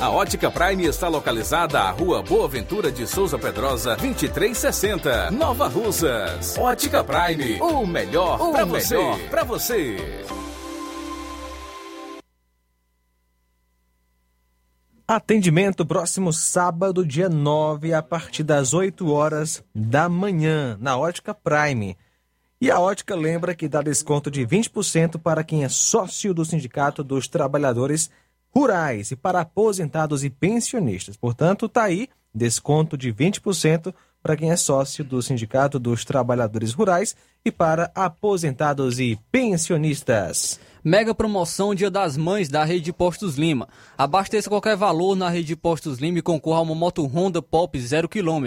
A Ótica Prime está localizada à Rua Boa Ventura de Souza Pedrosa, 2360, Nova Russas. Ótica Prime, o melhor para você. Pra você. Atendimento próximo sábado, dia 9, a partir das 8 horas da manhã, na Ótica Prime. E a Ótica lembra que dá desconto de 20% para quem é sócio do Sindicato dos Trabalhadores Rurais e para aposentados e pensionistas. Portanto, está aí desconto de 20% para quem é sócio do Sindicato dos Trabalhadores Rurais e para aposentados e pensionistas. Mega promoção Dia das Mães da Rede Postos Lima. Abasteça qualquer valor na Rede Postos Lima e concorra a uma moto Honda Pop 0 km.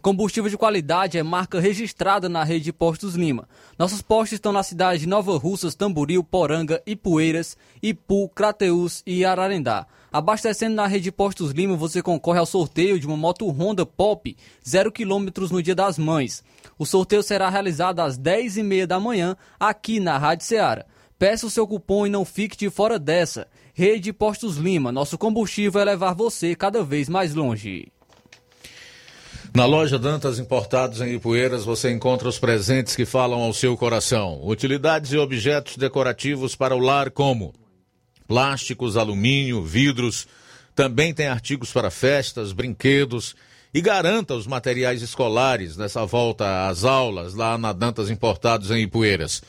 Combustível de qualidade é marca registrada na Rede Postos Lima. Nossos postos estão na cidade de Nova Russas, Tamboril, Poranga, Ipueiras, Ipu, Crateús e Ararendá. Abastecendo na Rede Postos Lima, você concorre ao sorteio de uma moto Honda Pop 0 km no Dia das Mães. O sorteio será realizado às 10h30 da manhã aqui na Rádio Ceará. Peça o seu cupom e não fique de fora dessa. Rede Postos Lima, nosso combustível é levar você cada vez mais longe. Na loja Dantas Importados em Ipueiras você encontra os presentes que falam ao seu coração. Utilidades e objetos decorativos para o lar como plásticos, alumínio, vidros. Também tem artigos para festas, brinquedos e garanta os materiais escolares nessa volta às aulas lá na Dantas Importados em Ipueiras.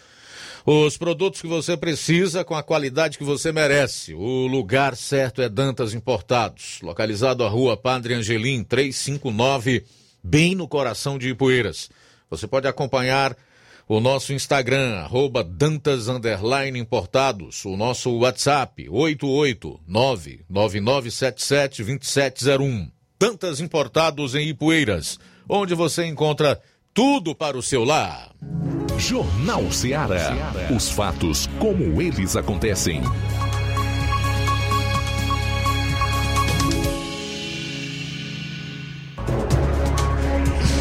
Os produtos que você precisa com a qualidade que você merece. O lugar certo é Dantas Importados, localizado à rua Padre Angelim 359, bem no coração de Ipueiras. Você pode acompanhar o nosso Instagram, arroba Dantas Importados, o nosso WhatsApp, 889-9977-2701. Dantas Importados em Ipueiras, onde você encontra tudo para o seu lar. Jornal Ceará. Os fatos como eles acontecem.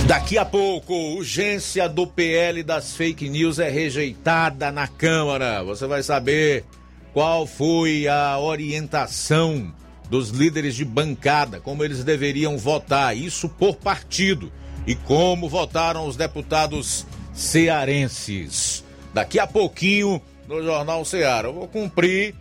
Daqui a pouco, urgência do PL das fake news é rejeitada na Câmara. Você vai saber qual foi a orientação dos líderes de bancada, como eles deveriam votar, isso por partido, e como votaram os deputados cearenses. Daqui a pouquinho, no Jornal Ceará, eu vou cumprir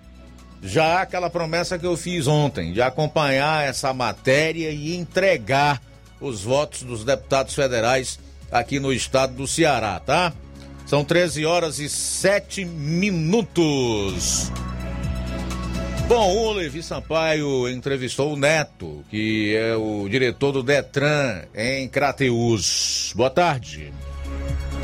já aquela promessa que eu fiz ontem, de acompanhar essa matéria e entregar os votos dos deputados federais aqui no estado do Ceará, tá? São 13 horas e 7 minutos. Bom, o Levi Sampaio entrevistou o Neto, que é o diretor do Detran em Crateus. Boa tarde.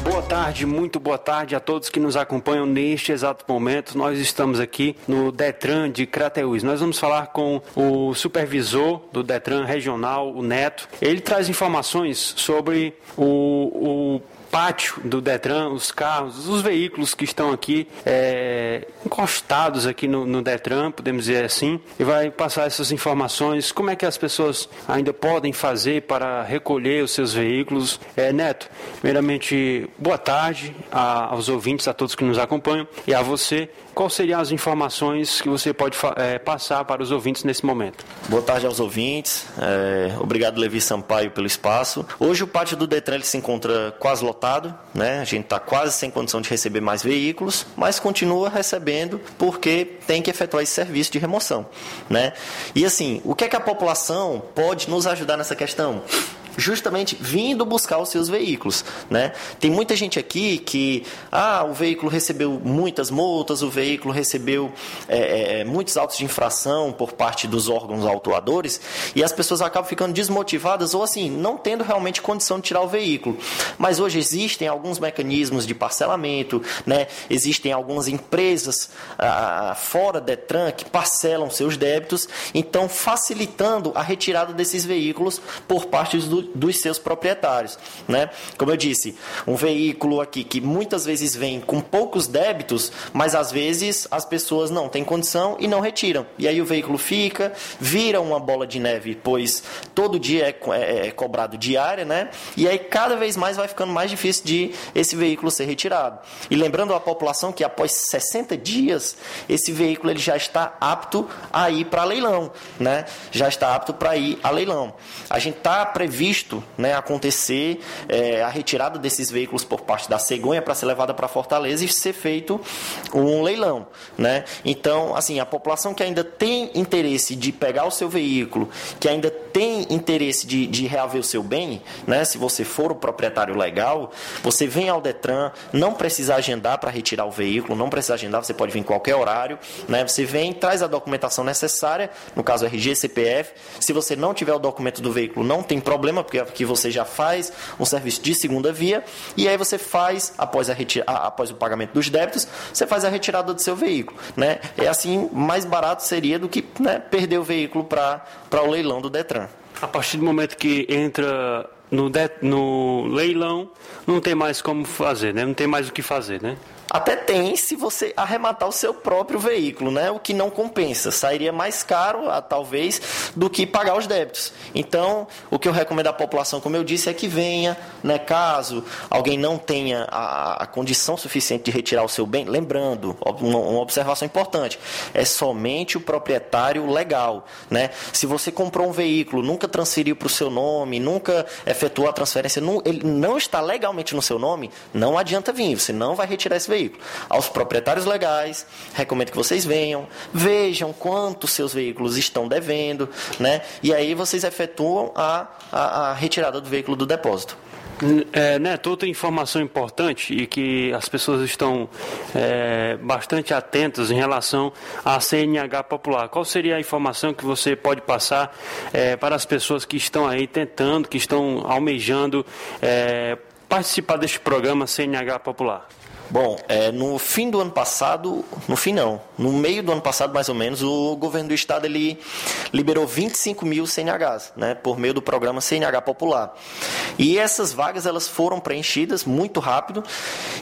Boa tarde, muito boa tarde a todos que nos acompanham neste exato momento. Nós estamos aqui no Detran de Crateús. Nós vamos falar com o supervisor do Detran regional, o Neto. Ele traz informações sobre o, o pátio do Detran, os carros, os veículos que estão aqui é, encostados aqui no, no, Detran, podemos dizer assim, e vai passar essas informações, como é que as pessoas ainda podem fazer para recolher os seus veículos. É, Neto, primeiramente, boa tarde a, aos ouvintes, a todos que nos acompanham e a você quais seriam as informações que você pode é, passar para os ouvintes nesse momento? Boa tarde aos ouvintes. É, obrigado, Levi Sampaio, pelo espaço. Hoje o pátio do Detran se encontra quase lotado, né? A gente está quase sem condição de receber mais veículos, mas continua recebendo porque tem que efetuar esse serviço de remoção, né? E assim, o que é que a população pode nos ajudar nessa questão? Justamente vindo buscar os seus veículos, né? Tem muita gente aqui que, ah, o veículo recebeu muitas multas, o veículo recebeu é, é, muitos autos de infração por parte dos órgãos autuadores e as pessoas acabam ficando desmotivadas ou assim, não tendo realmente condição de tirar o veículo. Mas hoje existem alguns mecanismos de parcelamento, né? Existem algumas empresas ah, fora Detran que parcelam seus débitos, então facilitando a retirada desses veículos por parte do, dos seus proprietários, né? Como eu disse, um veículo aqui que muitas vezes vem com poucos débitos, mas às vezes as pessoas não têm condição e não retiram. E aí o veículo fica, vira uma bola de neve, pois todo dia é, é, é cobrado diária, né? E aí cada vez mais vai ficando mais difícil de esse veículo ser retirado. E lembrando a população que após 60 dias esse veículo ele já está apto a ir para leilão, né? Já está apto para ir a leilão. A gente está previsto, né, acontecer é, a retirada desses veículos por parte da cegonha para ser levada para Fortaleza e ser feito um leilão, né? Então, assim, a população que ainda tem interesse de pegar o seu veículo, que ainda tem interesse de, de reaver o seu bem, né? Se você for o proprietário legal, você vem ao Detran, não precisa agendar para retirar o veículo, não precisa agendar, você pode vir em qualquer horário, né? Você vem, traz a documentação necessária, no caso RG, CPF. Se você não tiver o documento do veículo, não tem problema, porque aqui você já faz um serviço de segunda via, e aí você faz, após, a retira, após o pagamento dos débitos, você faz a retirada do seu veículo, né? É assim, mais barato seria do que né, perder o veículo para o leilão do Detran. A partir do momento que entra no, de, no leilão, não tem mais como fazer, né? Não tem mais o que fazer, né? Até tem se você arrematar o seu próprio veículo, né? O que não compensa. Sairia mais caro, talvez, do que pagar os débitos. Então, o que eu recomendo à população, como eu disse, é que venha, né? Caso alguém não tenha a, a condição suficiente de retirar o seu bem, lembrando, uma, uma observação importante, é somente o proprietário legal, né? Se você comprou um veículo, nunca transferiu para o seu nome, nunca efetuou a transferência, não, ele não está legalmente no seu nome, não adianta vir, você não vai retirar esse veículo veículo. Aos proprietários legais, recomendo que vocês venham, vejam quanto seus veículos estão devendo, né? E aí vocês efetuam a, a, a retirada do veículo do depósito. É, Neto, outra informação importante e que as pessoas estão é, bastante atentas em relação à CNH popular. Qual seria a informação que você pode passar é, para as pessoas que estão aí tentando, que estão almejando é, participar deste programa CNH popular? Bom, é, no fim do ano passado, no fim não, no meio do ano passado mais ou menos, o governo do estado ele liberou 25 mil CNHs, né, por meio do programa CNH Popular. E essas vagas elas foram preenchidas muito rápido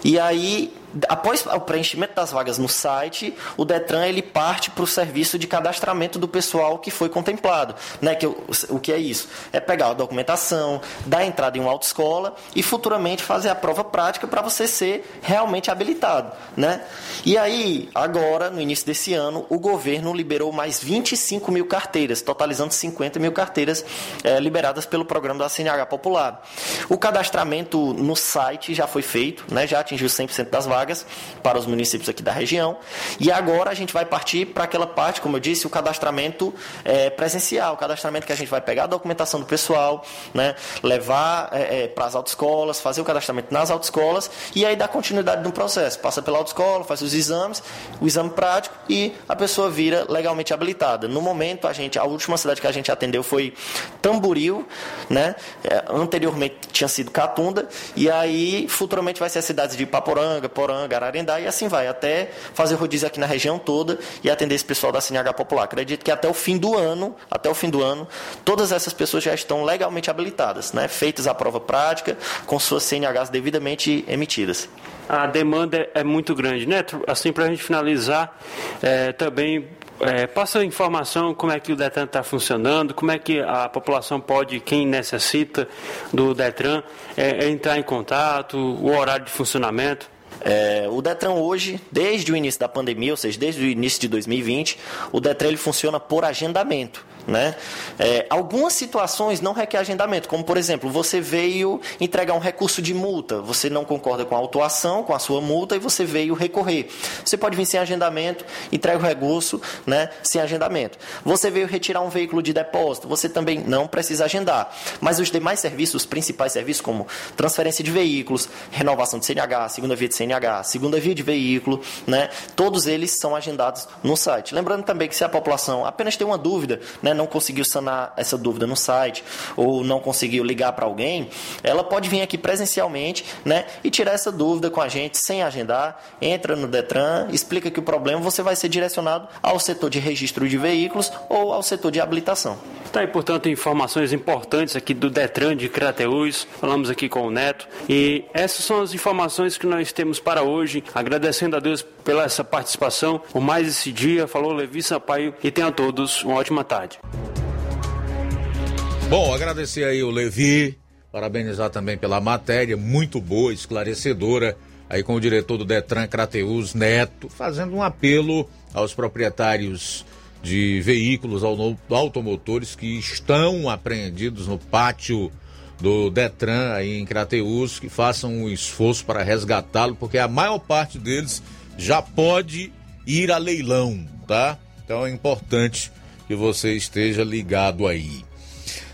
e aí após o preenchimento das vagas no site, o Detran ele parte para o serviço de cadastramento do pessoal que foi contemplado. Né? Que, o, que é isso? É pegar a documentação, dar entrada em uma autoescola e futuramente fazer a prova prática para você ser realmente habilitado. Né? E aí, agora, no início desse ano, o governo liberou mais 25 mil carteiras, totalizando 50 mil carteiras é, liberadas pelo programa da CNH Popular. O cadastramento no site já foi feito, né? já atingiu 100% das vagas vagas para os municípios aqui da região. E agora a gente vai partir para aquela parte, como eu disse, o cadastramento é, presencial, o cadastramento que a gente vai pegar a documentação do pessoal, né, levar é, é, para as autoescolas, fazer o cadastramento nas autoescolas e aí dar continuidade no processo. Passa pela autoescola, faz os exames, o exame prático e a pessoa vira legalmente habilitada. No momento, a gente, a última cidade que a gente atendeu foi Tamboril, né? É, anteriormente tinha sido Catunda, e aí futuramente vai ser a cidade de Paporanga, Poranga, Ararendá e assim vai, até fazer rodízio aqui na região toda e atender esse pessoal da CNH Popular. Acredito que até o fim do ano, até o fim do ano, todas essas pessoas já estão legalmente habilitadas, né? feitas a prova prática, com suas CNHs devidamente emitidas. A demanda é muito grande, né? Assim, para a gente finalizar, é, também é, passa a informação como é que o Detran está funcionando, como é que a população pode, quem necessita do Detran, é, entrar em contato, o horário de funcionamento. É, o Detran hoje, desde o início da pandemia, ou seja, desde o início de 2020, o Detran ele funciona por agendamento. Né? É, algumas situações não requer agendamento, como por exemplo, você veio entregar um recurso de multa, você não concorda com a autuação, com a sua multa e você veio recorrer. Você pode vir sem agendamento, entrega o recurso né, sem agendamento. Você veio retirar um veículo de depósito, você também não precisa agendar. Mas os demais serviços, os principais serviços, como transferência de veículos, renovação de CNH, segunda via de CNH, segunda via de veículo, né, todos eles são agendados no site. Lembrando também que se a população apenas tem uma dúvida, né, não conseguiu sanar essa dúvida no site ou não conseguiu ligar para alguém, ela pode vir aqui presencialmente né, e tirar essa dúvida com a gente sem agendar. Entra no Detran, explica que o problema você vai ser direcionado ao setor de registro de veículos ou ao setor de habilitação. Tá aí, portanto, informações importantes aqui do Detran de Crateús. Falamos aqui com o Neto. E essas são as informações que nós temos para hoje. Agradecendo a Deus pela essa participação, por mais esse dia. Falou Levi Sampaio e tenham a todos uma ótima tarde. Bom, agradecer aí o Levi, parabenizar também pela matéria, muito boa, esclarecedora, aí com o diretor do Detran Crateus Neto, fazendo um apelo aos proprietários de veículos automotores que estão apreendidos no pátio do Detran aí em Crateus, que façam um esforço para resgatá-lo, porque a maior parte deles já pode ir a leilão, tá? Então é importante que você esteja ligado aí.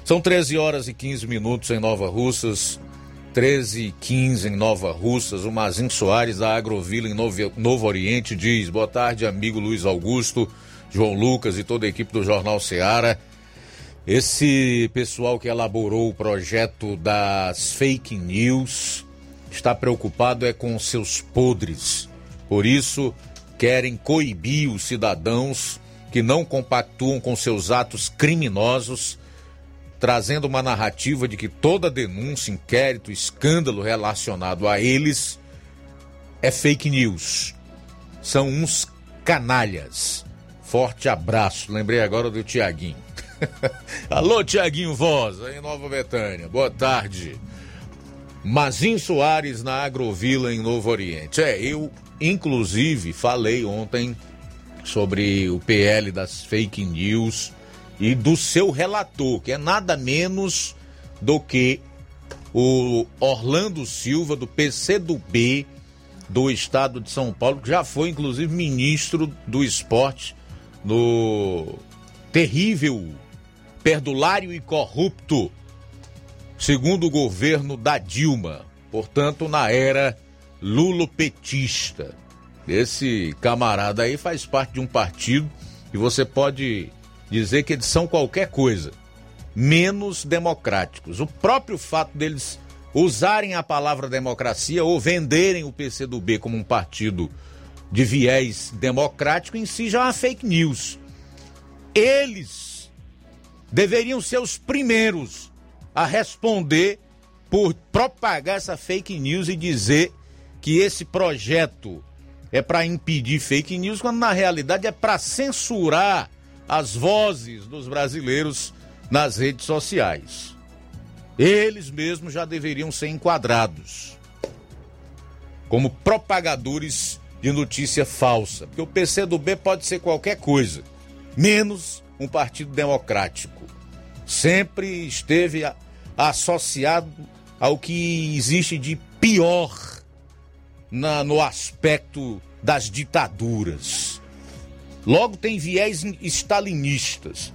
São 13 horas e 15 minutos em Nova Russas, 13 e 15 em Nova Russas. O Mazin Soares da Agrovila em Novo, Novo Oriente diz: Boa tarde, amigo Luiz Augusto, João Lucas e toda a equipe do Jornal Seara. Esse pessoal que elaborou o projeto das fake news está preocupado é com seus podres. Por isso, querem coibir os cidadãos que não compactuam com seus atos criminosos, trazendo uma narrativa de que toda denúncia, inquérito, escândalo relacionado a eles é fake news. São uns canalhas. Forte abraço. Lembrei agora do Tiaguinho. [laughs] Alô, Tiaguinho Voz, em Nova Betânia. Boa tarde. Mazin Soares na Agrovila, em Novo Oriente. É, eu, inclusive, falei ontem sobre o PL das fake news e do seu relator, que é nada menos do que o Orlando Silva, do PCdoB do estado de São Paulo, que já foi, inclusive, ministro do esporte no terrível, perdulário e corrupto segundo o governo da Dilma, portanto, na era lulopetista. Esse camarada aí faz parte de um partido e você pode dizer que eles são qualquer coisa, menos democráticos. O próprio fato deles usarem a palavra democracia ou venderem o PCdoB como um partido de viés democrático em si já é uma fake news. Eles deveriam ser os primeiros a responder por propagar essa fake news e dizer que esse projeto é para impedir fake news, quando na realidade é para censurar as vozes dos brasileiros nas redes sociais. Eles mesmos já deveriam ser enquadrados como propagadores de notícia falsa, porque o PCdoB pode ser qualquer coisa, menos um partido democrático. Sempre esteve associado ao que existe de pior na, no aspecto das ditaduras. Logo tem viés stalinistas.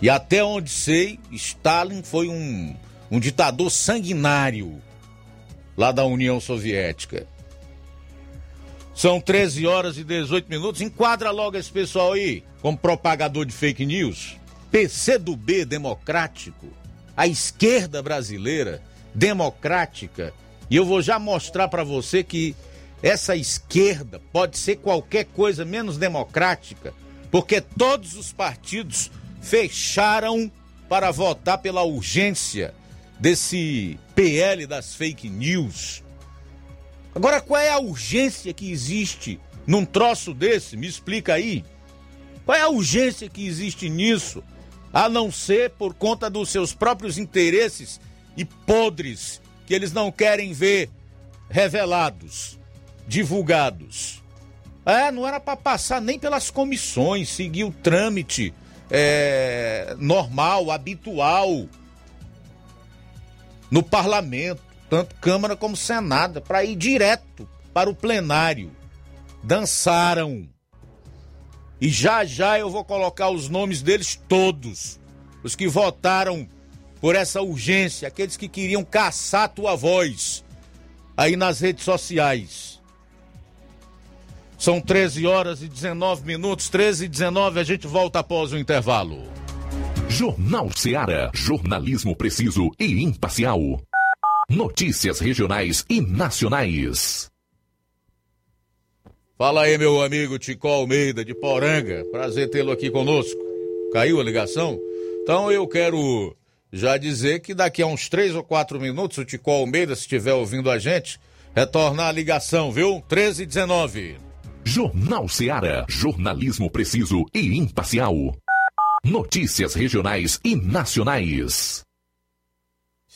E até onde sei, Stalin foi um, um ditador sanguinário lá da União Soviética. São 13 horas e 18 minutos. Enquadra logo esse pessoal aí como propagador de fake news. PCdoB democrático, a esquerda brasileira democrática. E eu vou já mostrar para você que essa esquerda pode ser qualquer coisa menos democrática, porque todos os partidos fecharam para votar pela urgência desse PL das fake news. Agora, qual é a urgência que existe num troço desse? Me explica aí. Qual é a urgência que existe nisso? A não ser por conta dos seus próprios interesses e podres que eles não querem ver revelados, divulgados. É, não era para passar nem pelas comissões, seguir o trâmite é, normal, habitual no parlamento, tanto Câmara como Senado, para ir direto para o plenário. Dançaram. E já já eu vou colocar os nomes deles todos. Os que votaram por essa urgência, aqueles que queriam caçar tua voz aí nas redes sociais. São 13 horas e 19 minutos, 13 e 19, a gente volta após o intervalo. Jornal Seara. Jornalismo preciso e imparcial. Notícias regionais e nacionais. Fala aí, meu amigo Tico Almeida, de Poranga. Prazer tê-lo aqui conosco. Caiu a ligação? Então eu quero já dizer que daqui a uns três ou quatro minutos, o Tico Almeida, se estiver ouvindo a gente, retornar a ligação, viu? 13 e 19. Jornal Seara. Jornalismo preciso e imparcial. Notícias regionais e nacionais.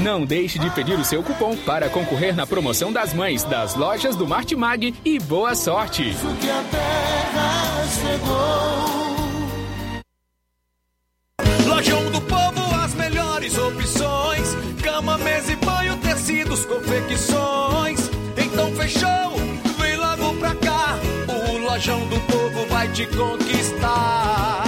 Não deixe de pedir o seu cupom para concorrer na promoção das mães das lojas do Martimag e boa sorte! Lojão do Povo, as melhores opções: cama, mesa e banho, tecidos, confecções. Então fechou, vem logo pra cá. O Lojão do Povo vai te conquistar.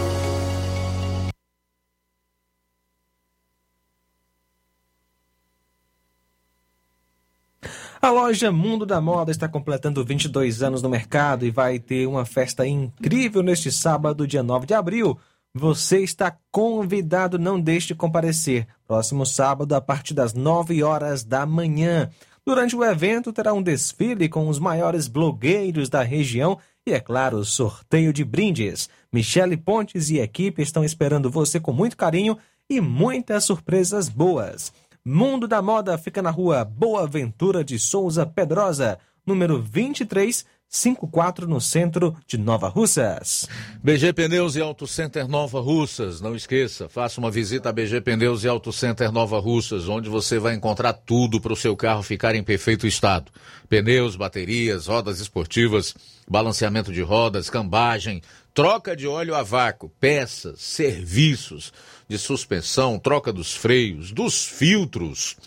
Loja Mundo da Moda está completando 22 anos no mercado e vai ter uma festa incrível neste sábado, dia 9 de abril. Você está convidado, não deixe de comparecer. Próximo sábado, a partir das 9 horas da manhã. Durante o evento, terá um desfile com os maiores blogueiros da região e, é claro, sorteio de brindes. Michele Pontes e equipe estão esperando você com muito carinho e muitas surpresas boas. Mundo da Moda fica na rua Boa Ventura de Souza Pedrosa, número 2354, no centro de Nova Russas. BG Pneus e Auto Center Nova Russas. Não esqueça, faça uma visita a BG Pneus e Auto Center Nova Russas, onde você vai encontrar tudo para o seu carro ficar em perfeito estado: pneus, baterias, rodas esportivas, balanceamento de rodas, cambagem, troca de óleo a vácuo, peças, serviços de suspensão, troca dos freios, dos filtros.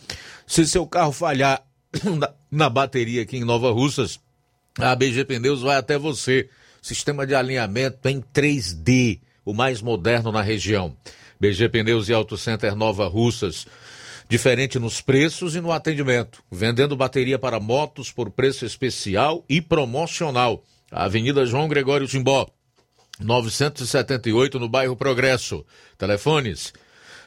Se seu carro falhar [coughs] na, bateria aqui em Nova Russas, a BG Pneus vai até você. Sistema de alinhamento em 3D, o mais moderno na região. BG Pneus e Auto Center Nova Russas. Diferente nos preços e no atendimento. Vendendo bateria para motos por preço especial e promocional. Avenida João Gregório Timbó, 978 no bairro Progresso. Telefones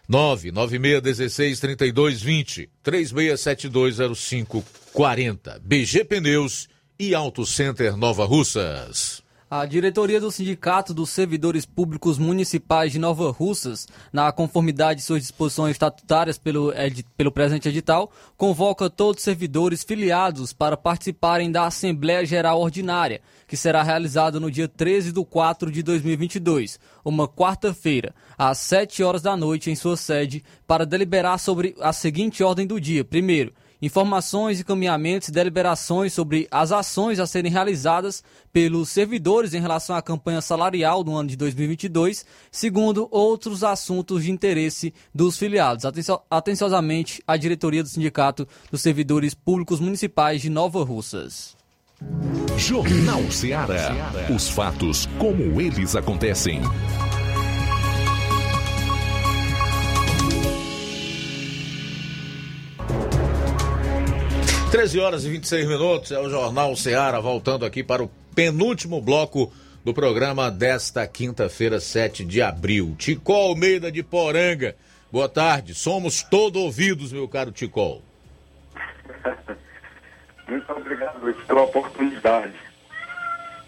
996163220, 36720540. BG Pneus e Auto Center Nova Russas. A diretoria do Sindicato dos Servidores Públicos Municipais de Nova Russas, na conformidade de suas disposições estatutárias pelo, pelo presente edital, convoca todos os servidores filiados para participarem da Assembleia Geral Ordinária, que será realizada no dia 13 de 4 de 2022, uma quarta-feira, às 7 horas da noite, em sua sede, para deliberar sobre a seguinte ordem do dia. Primeiro, informações, encaminhamentos e deliberações sobre as ações a serem realizadas pelos servidores em relação à campanha salarial do ano de 2022, segundo outros assuntos de interesse dos filiados. Atenciosamente, a diretoria do Sindicato dos Servidores Públicos Municipais de Nova Russas. Jornal Ceará. Os fatos como eles acontecem. 13 horas e 26 minutos, é o Jornal Ceará voltando aqui para o penúltimo bloco do programa desta quinta-feira, 7 de abril. Ticol Almeida de Poranga, boa tarde, somos todo ouvidos, meu caro Ticol. [laughs] Muito obrigado Luiz, pela oportunidade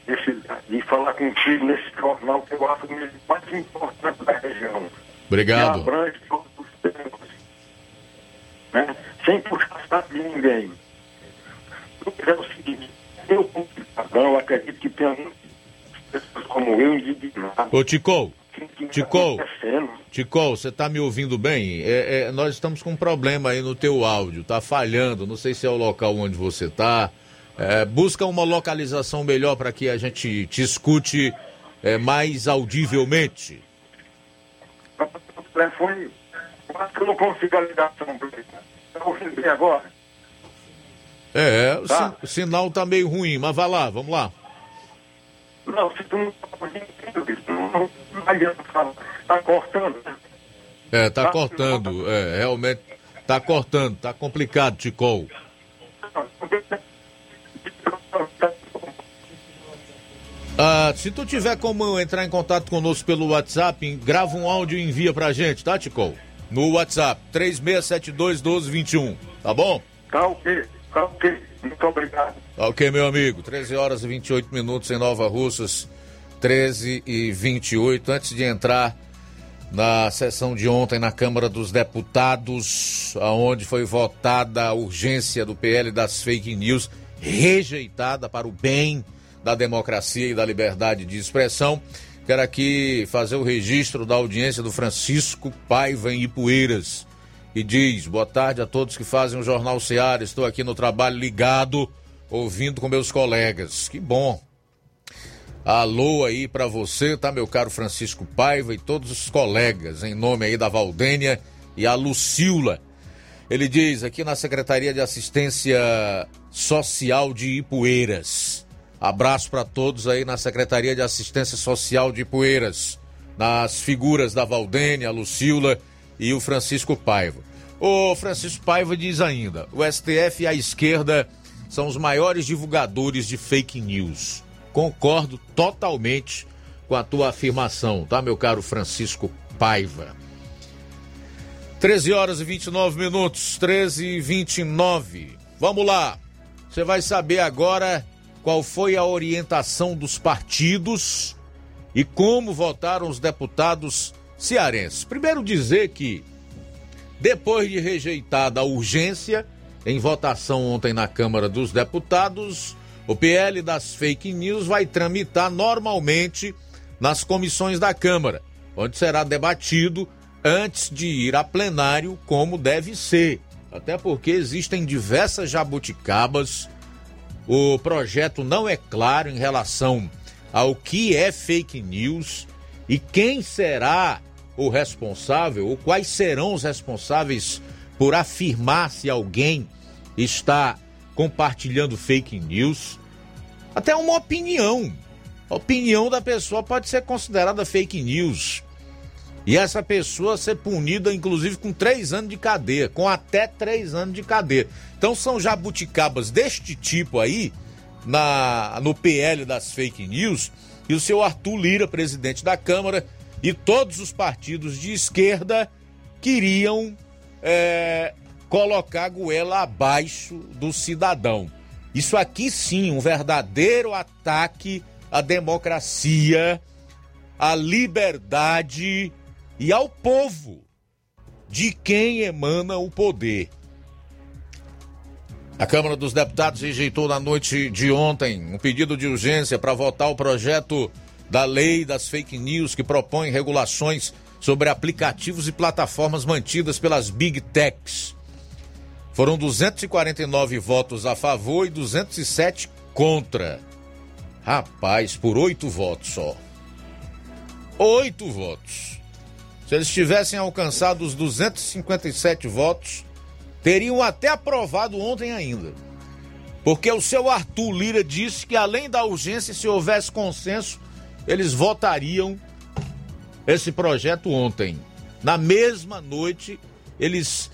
de, de falar contigo nesse jornal que eu acho o mais importante da região. Obrigado. Que abrange todos os tempos. Né? Sem puxar de ninguém é o seguinte, eu, como cidadão, acredito que tem pessoas como eu indignadas. Ô, Ticol, Ticol, Ticol, você tá me ouvindo bem? É, é, nós estamos com um problema aí no teu áudio, tá falhando, não sei se é o local onde você tá. É, busca uma localização melhor para que a gente te escute é, mais audivelmente. O telefone, acho que eu não consigo a ligação. Está ouvindo bem agora? É, tá? o, sinal tá meio ruim, mas vai lá, vamos lá. Não, se tu não tá. Tá cortando. Né? É, tá, tá cortando, é, realmente tá cortando, tá complicado, Ticol. Ah, se tu tiver como entrar em contato conosco pelo WhatsApp, grava um áudio e envia pra gente, tá, Ticol? No WhatsApp, 3672 1221, tá bom? Tá ok. Ok, muito obrigado. Ok, meu amigo. 13 horas e 28 minutos em Nova Russas, 13 e 28. Antes de entrar na sessão de ontem na Câmara dos Deputados, aonde foi votada a urgência do PL das fake news, rejeitada para o bem da democracia e da liberdade de expressão. Quero aqui fazer o registro da audiência do Francisco Paiva em Ipueiras e diz: Boa tarde a todos que fazem o Jornal Seara. Estou aqui no trabalho ligado ouvindo com meus colegas. Que bom. Alô aí para você, tá, meu caro Francisco Paiva e todos os colegas, em nome aí da Valdênia e a Lucila. Ele diz aqui na Secretaria de Assistência Social de Ipueiras. Abraço para todos aí na Secretaria de Assistência Social de Ipueiras, nas figuras da Valdênia, a Lucila e o Francisco Paiva. O Francisco Paiva diz ainda: o STF e a esquerda são os maiores divulgadores de fake news. Concordo totalmente com a tua afirmação, tá, meu caro Francisco Paiva? 13 horas e 29 minutos, 13 e 29. Vamos lá. Você vai saber agora qual foi a orientação dos partidos e como votaram os deputados cearenses. Primeiro dizer que depois de rejeitada a urgência em votação ontem na Câmara dos Deputados, o PL das fake news vai tramitar normalmente nas comissões da Câmara, onde será debatido antes de ir a plenário, como deve ser. Até porque existem diversas jabuticabas. O projeto não é claro em relação ao que é fake news e quem será o responsável ou quais serão os responsáveis por afirmar se alguém está compartilhando fake news. Até uma opinião. A opinião da pessoa pode ser considerada fake news e essa pessoa ser punida, inclusive, com três anos de cadeia, com até três anos de cadeia. Então são jabuticabas deste tipo aí, na, no PL das fake news, e o seu Arthur Lira, presidente da Câmara, e todos os partidos de esquerda queriam é, colocar a goela abaixo do cidadão. Isso aqui sim, um verdadeiro ataque à democracia, à liberdade e ao povo de quem emana o poder. A Câmara dos Deputados rejeitou na noite de ontem um pedido de urgência para votar o projeto da lei das fake news que propõe regulações sobre aplicativos e plataformas mantidas pelas Big Techs. Foram 249 votos a favor e 207 contra. Rapaz, por oito votos só. Oito votos. Se eles tivessem alcançado os 257 votos, teriam até aprovado ontem ainda. Porque o seu Arthur Lira disse que, além da urgência, se houvesse consenso, eles votariam esse projeto ontem. Na mesma noite, eles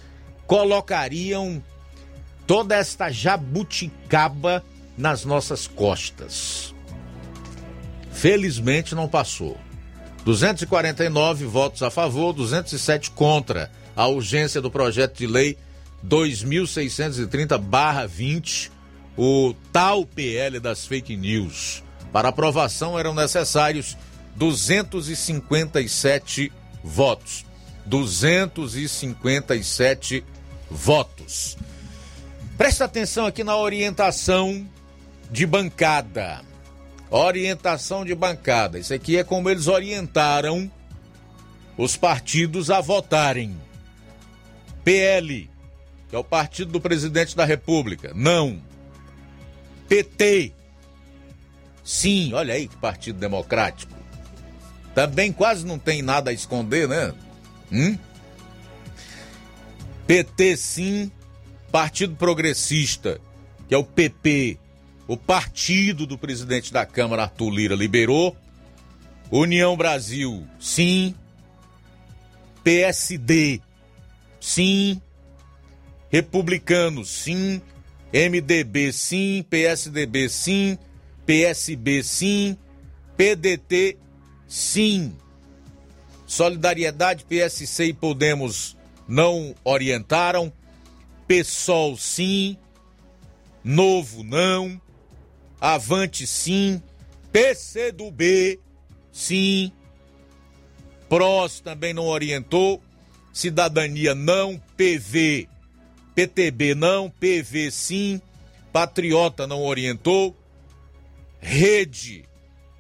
colocariam toda esta jabuticaba nas nossas costas. Felizmente não passou. 249 votos a favor, 207 contra a urgência do projeto de lei 2630-20, o tal PL das fake news. Para aprovação eram necessários 257 votos. 257 votos. Presta atenção aqui na orientação de bancada. Orientação de bancada. Isso aqui é como eles orientaram os partidos a votarem. PL, que é o partido do presidente da República. Não. PT. Sim, olha aí que partido democrático. Também quase não tem nada a esconder, né? Hum? PT sim, Partido Progressista, que é o PP, o partido do presidente da Câmara, Arthur Lira, liberou. União Brasil, sim. PSD, sim. Republicanos, sim. MDB, sim. PSDB, sim. PSB, sim. PDT, sim. Solidariedade, PSC e Podemos não orientaram. PSOL, sim. Novo, não. Avante sim, PCdoB sim, PROS também não orientou, Cidadania não, PV, PTB não, PV sim, Patriota não orientou, Rede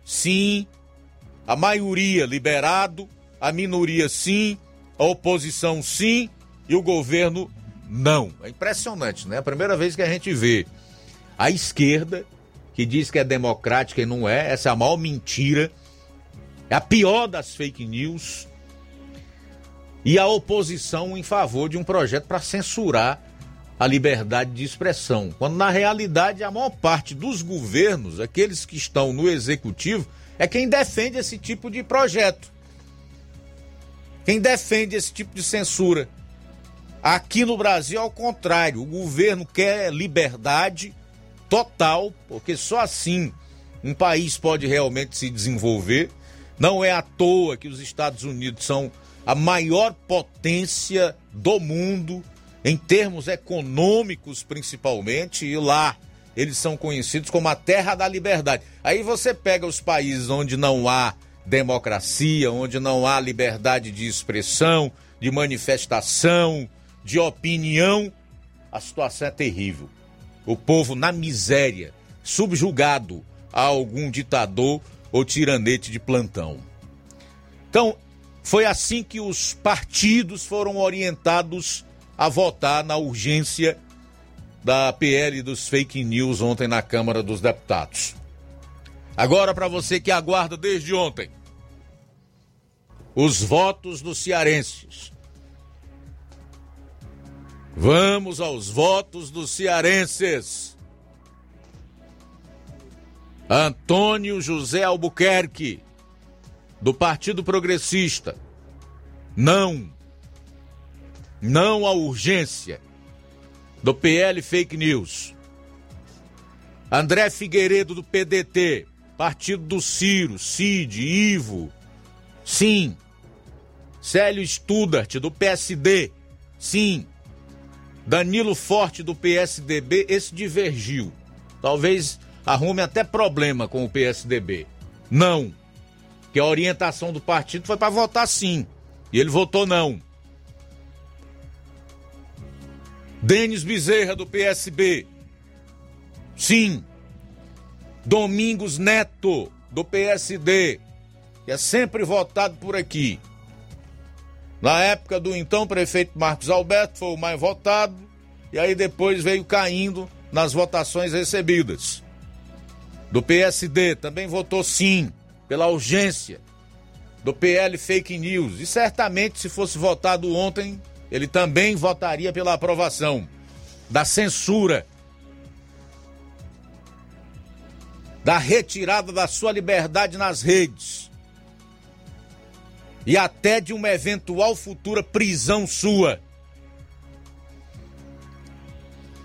sim, a maioria liberado, a minoria sim, a oposição sim e o governo não. É impressionante, né? A primeira vez que a gente vê A esquerda, que diz que é democrática e não é, essa é a maior mentira. É a pior das fake news. E a oposição em favor de um projeto para censurar a liberdade de expressão, quando na realidade a maior parte dos governos, aqueles que estão no executivo, é quem defende esse tipo de projeto. Quem defende esse tipo de censura. Aqui no Brasil, ao contrário, o governo quer liberdade total, porque só assim um país pode realmente se desenvolver. Não é à toa que os Estados Unidos são a maior potência do mundo, em termos econômicos principalmente, e lá eles são conhecidos como a terra da liberdade. Aí você pega os países onde não há democracia, onde não há liberdade de expressão, de manifestação, de opinião, a situação é terrível. O povo na miséria, subjugado a algum ditador ou tiranete de plantão. Então, foi assim que os partidos foram orientados a votar na urgência da PL dos fake news ontem na Câmara dos Deputados. Agora, para você que aguarda desde ontem, os votos dos cearenses. Vamos aos votos dos cearenses. Antônio José Albuquerque, do Partido Progressista. Não. Não à urgência. Do PL Fake News. André Figueiredo, do PDT. Partido do Ciro, Cid, Ivo, Sim. Célio Studart, do PSD. Sim. Danilo Forte, do PSDB. Esse divergiu. Talvez arrume até problema com o PSDB. Não. Que a orientação do partido foi para votar sim. E ele votou não. Denis Bezerra, do PSB. Sim. Domingos Neto, do PSD que é sempre votado por aqui. Na época do então prefeito Marcos Alberto foi o mais votado e aí depois veio caindo nas votações recebidas. Do PSD também votou sim pela urgência. Do PL Fake News e certamente se fosse votado ontem, ele também votaria pela aprovação da censura da retirada da sua liberdade nas redes e até de uma eventual futura prisão sua.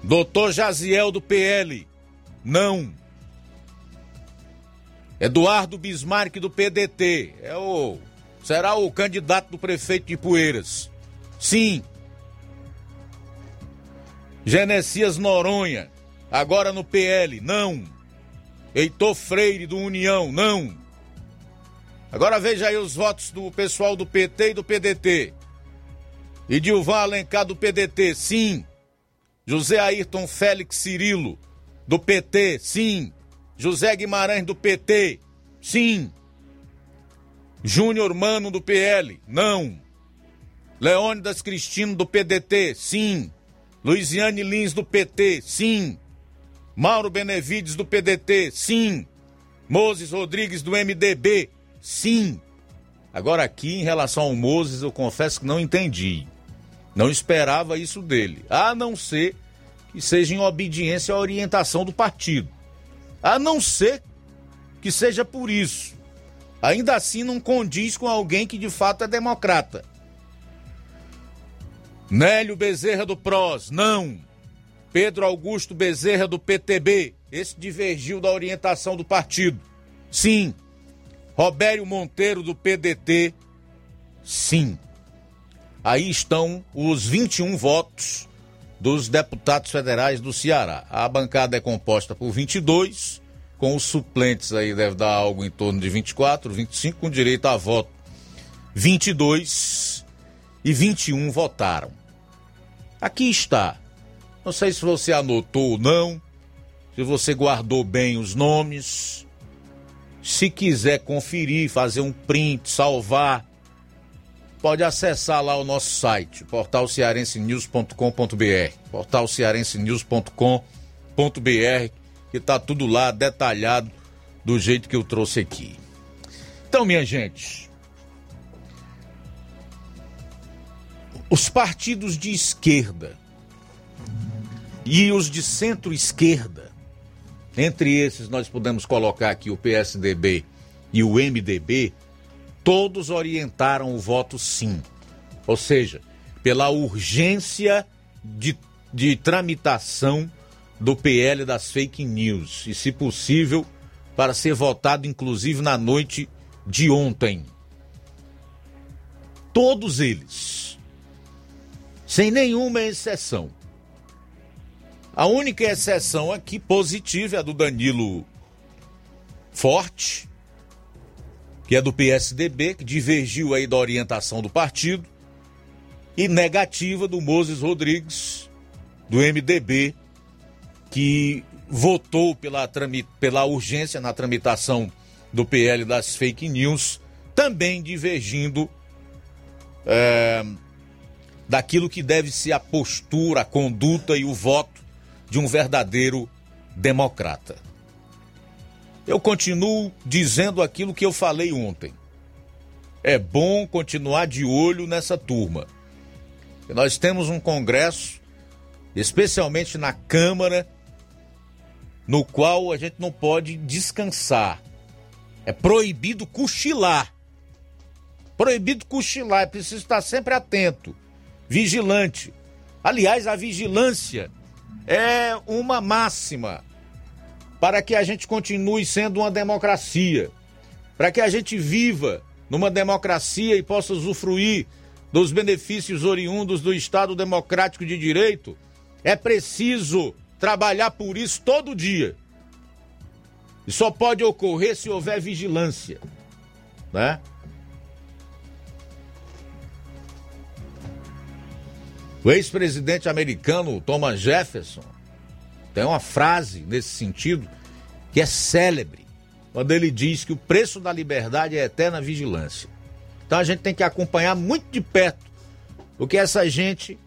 Doutor Jaziel do PL, não. Eduardo Bismarck do PDT, é o será o candidato do prefeito de Poeiras. Sim. Genesias Noronha, agora no PL, não. Heitor Freire do União, não. Agora veja aí os votos do pessoal do PT e do PDT. E Dilvan Alencar do PDT, sim. José Ayrton Félix Cirilo, do PT, sim. José Guimarães do PT, sim. Júnior Mano do PL, não. Leônidas Cristino do PDT, sim. Luiziane Lins do PT, sim. Mauro Benevides do PDT, sim. Moses Rodrigues do MDB, Sim. Agora aqui em relação ao Moses, eu confesso que não entendi. Não esperava isso dele, a não ser que seja em obediência à orientação do partido. A não ser que seja por isso. Ainda assim não condiz com alguém que de fato é democrata. Nélio Bezerra do PROS, não. Pedro Augusto Bezerra do PTB, esse divergiu da orientação do partido. Sim. Robério Monteiro do PDT, sim. Aí estão os 21 votos dos deputados federais do Ceará. A bancada é composta por 22, com os suplentes aí deve dar algo em torno de 24, 25, com direito a voto 22 e 21 votaram. Aqui está. Não sei se você anotou ou não, se você guardou bem os nomes. Se quiser conferir, fazer um print, salvar, pode acessar lá o nosso site, portalcearensenews.com.br, portalcearensenews.com.br, que está tudo lá detalhado do jeito que eu trouxe aqui. Então, minha gente, os partidos de esquerda e os de centro-esquerda, entre esses nós podemos colocar aqui o PSDB e o MDB, todos orientaram o voto sim. Ou seja, pela urgência de, de tramitação do PL das fake news e, se possível, para ser votado inclusive na noite de ontem. Todos eles, sem nenhuma exceção. A única exceção aqui positiva é a do Danilo Forte, que é do PSDB, que divergiu aí da orientação do partido, e negativa do Moses Rodrigues, do MDB, que votou pela, pela urgência na tramitação do PL das fake news, também divergindo é, daquilo que deve ser a postura, a conduta e o voto de um verdadeiro democrata. Eu continuo dizendo aquilo que eu falei ontem. É bom continuar de olho nessa turma. Nós temos um Congresso, especialmente na Câmara, no qual a gente não pode descansar. É proibido cochilar. Proibido cochilar, é preciso estar sempre atento, vigilante. Aliás, a vigilância é uma máxima para que a gente continue sendo uma democracia, para que a gente viva numa democracia e possa usufruir dos benefícios oriundos do Estado Democrático de Direito, é preciso trabalhar por isso todo dia. E só pode ocorrer se houver vigilância, né? O ex-presidente americano Thomas Jefferson tem uma frase nesse sentido que é célebre, quando ele diz que o preço da liberdade é eterna vigilância. Então a gente tem que acompanhar muito de perto o que essa gente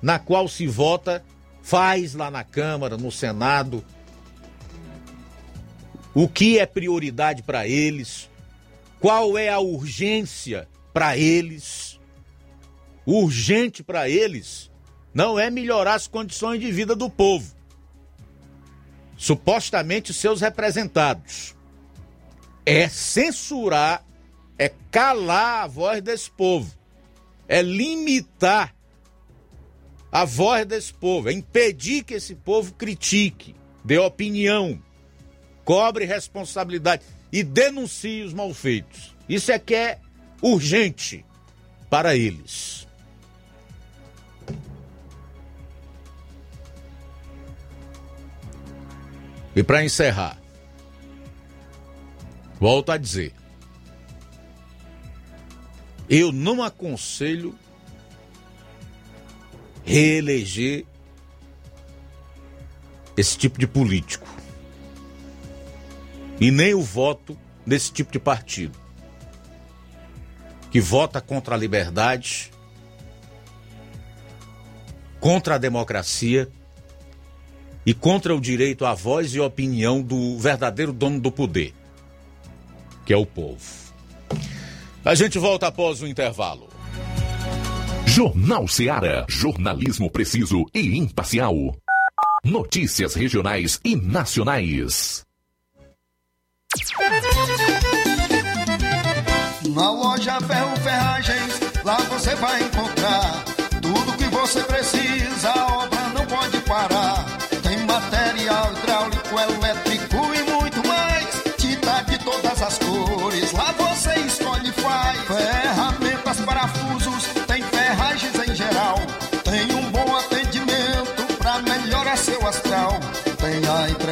na qual se vota faz lá na Câmara, no Senado, o que é prioridade para eles, qual é a urgência para eles. Urgente para eles não é melhorar as condições de vida do povo, supostamente seus representados, é censurar, é calar a voz desse povo, é limitar a voz desse povo, é impedir que esse povo critique, dê opinião, cobre responsabilidade e denuncie os malfeitos. Isso é que é urgente para eles. E para encerrar, volto a dizer, eu não aconselho reeleger esse tipo de político. E nem o voto desse tipo de partido. Que vota contra a liberdade, contra a democracia e contra o direito à voz e opinião do verdadeiro dono do poder, que é o povo. A gente volta após o intervalo. Jornal Seara. Jornalismo preciso e imparcial. Notícias regionais e nacionais. Na loja Ferro Ferragens, lá você vai encontrar tudo que você precisa.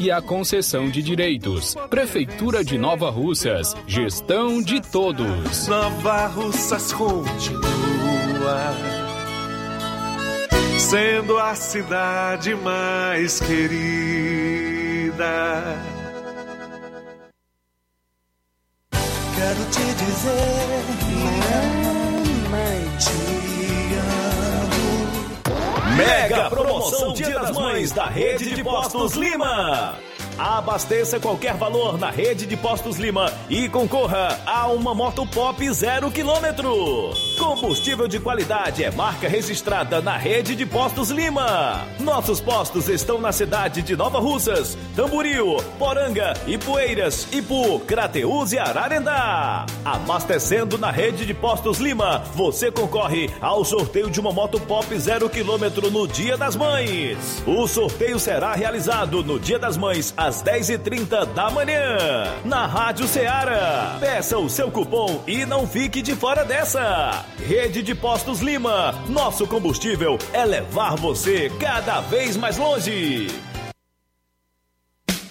e a concessão de direitos. Prefeitura de Nova Russas, gestão de todos. Nova Russas continua sendo a cidade mais querida. Quero te dizer, mamãe, te. Mega promoção Dia das Mães da Rede de Postos Lima. Abasteça qualquer valor na rede de Postos Lima e concorra a uma moto pop zero quilômetro. Combustível de qualidade é marca registrada na rede de Postos Lima. Nossos postos estão na cidade de Nova Russas, Tamboril, Poranga, Ipueiras, Ipu, Crateús e Ararendá. Abastecendo na rede de Postos Lima, você concorre ao sorteio de uma moto pop zero quilômetro no Dia das Mães. O sorteio será realizado no Dia das Mães às 10h30 da manhã, na Rádio Ceará. Peça o seu cupom e não fique de fora dessa. Rede de Postos Lima, nosso combustível é levar você cada vez mais longe.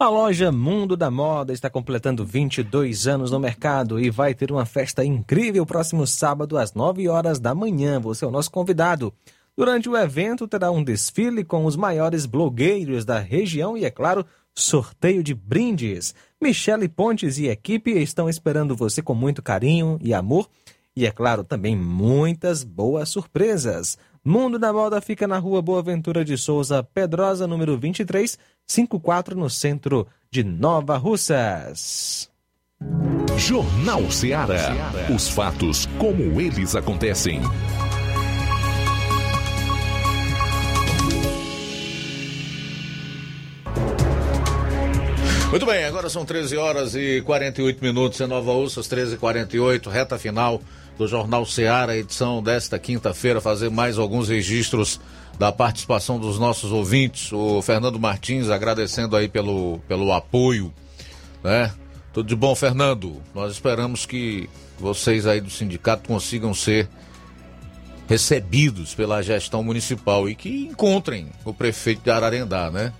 A loja Mundo da Moda está completando 22 anos no mercado e vai ter uma festa incrível próximo sábado às 9 horas da manhã. Você é o nosso convidado. Durante o evento terá um desfile com os maiores blogueiros da região e, é claro, sorteio de brindes. Michele Pontes e equipe estão esperando você com muito carinho e amor e, é claro, também muitas boas surpresas. Mundo da Moda fica na rua Boa Ventura de Souza Pedrosa, número 23, 54, no centro de Nova Russas. Jornal Ceará. Os fatos como eles acontecem. Muito bem, agora são 13 horas e 48 minutos em Nova Ursas, 13 e 48 reta final do Jornal Ceará, edição desta quinta-feira, fazer mais alguns registros da participação dos nossos ouvintes. O Fernando Martins agradecendo aí pelo, pelo apoio, né? Tudo de bom, Fernando. Nós esperamos que vocês aí do sindicato consigam ser recebidos pela gestão municipal e que encontrem o prefeito de Ararendá, né?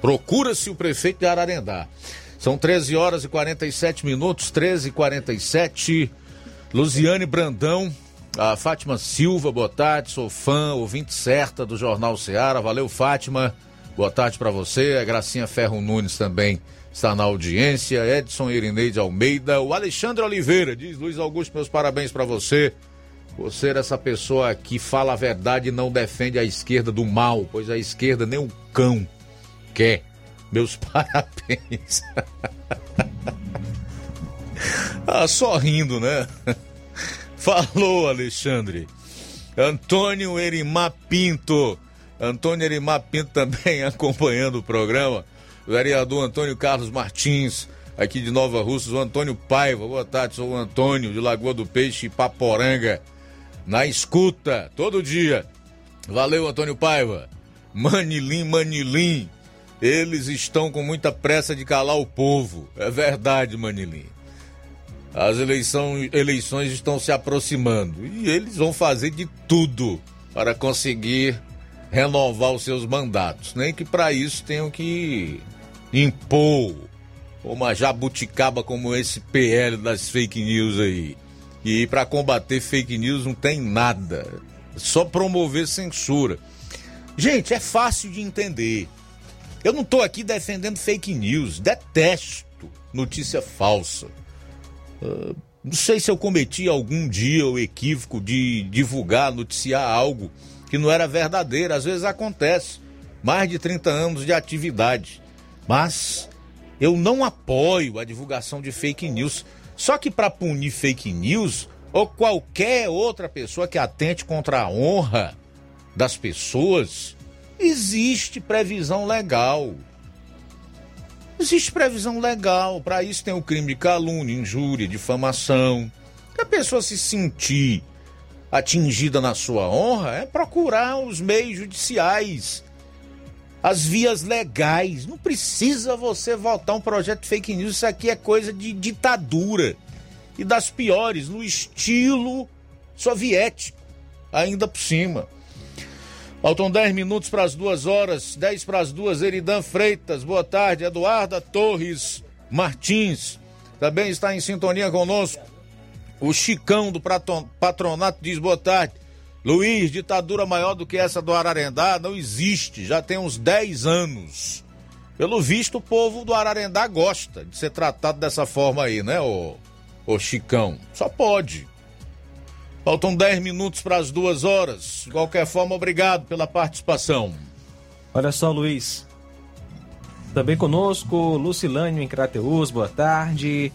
Procura-se o prefeito de Ararendá. São 13 horas e 47 minutos, 13 e 47. Luziane Brandão, a Fátima Silva, boa tarde, sou fã, ouvinte certa do Jornal Ceará. Valeu, Fátima. Boa tarde para você. A Gracinha Ferro Nunes também está na audiência. Edson Irineide Almeida. O Alexandre Oliveira diz: Luiz Augusto, meus parabéns para você por ser essa pessoa que fala a verdade e não defende a esquerda do mal, pois a esquerda nem o cão quer. Meus [laughs] parabéns. [laughs] ah, só rindo, né? [laughs] Falou, Alexandre. Antônio Erimar Pinto. Antônio Erimar Pinto também [laughs] acompanhando o programa. Vereador Antônio Carlos Martins, aqui de Nova Russas. O Antônio Paiva. Boa tarde, sou o Antônio de Lagoa do Peixe, Paporanga. Na escuta, todo dia. Valeu, Antônio Paiva. Manilim, Manilim. Eles estão com muita pressa de calar o povo. É verdade, Manilim. As eleições estão se aproximando e eles vão fazer de tudo para conseguir renovar os seus mandatos. Nem que para isso tenham que impor uma jabuticaba como esse PL das fake news aí. E para combater fake news não tem nada. Só promover censura. Gente, é fácil de entender. Eu não estou aqui defendendo fake news, detesto notícia falsa. Uh, não sei se eu cometi algum dia o equívoco de divulgar, noticiar algo que não era verdadeiro. Às vezes acontece. Mais de 30 anos de atividade. Mas eu não apoio a divulgação de fake news. Só que para punir fake news ou qualquer outra pessoa que atente contra a honra das pessoas, existe previsão legal. Existe previsão legal. Para isso tem o crime de calúnia, injúria, difamação. Que a pessoa se sentir atingida na sua honra é procurar os meios judiciais, as vias legais. Não precisa você votar um projeto fake news. Isso aqui é coisa de ditadura e das piores, no estilo soviético, ainda por cima. Faltam 10 minutos para as duas horas, 10 para as duas, Eridan Freitas, boa tarde, Eduarda Torres Martins, também está em sintonia conosco. O Chicão do Patronato diz boa tarde. Luiz, ditadura maior do que essa do Ararendá não existe, já tem uns 10 anos. Pelo visto, o povo do Ararendá gosta de ser tratado dessa forma aí, né, ô, ô Chicão? Só pode. Faltam 10 minutos para as duas horas. De qualquer forma, obrigado pela participação. Olha só, Luiz. Também conosco, Lucilânio em Crateus, boa tarde.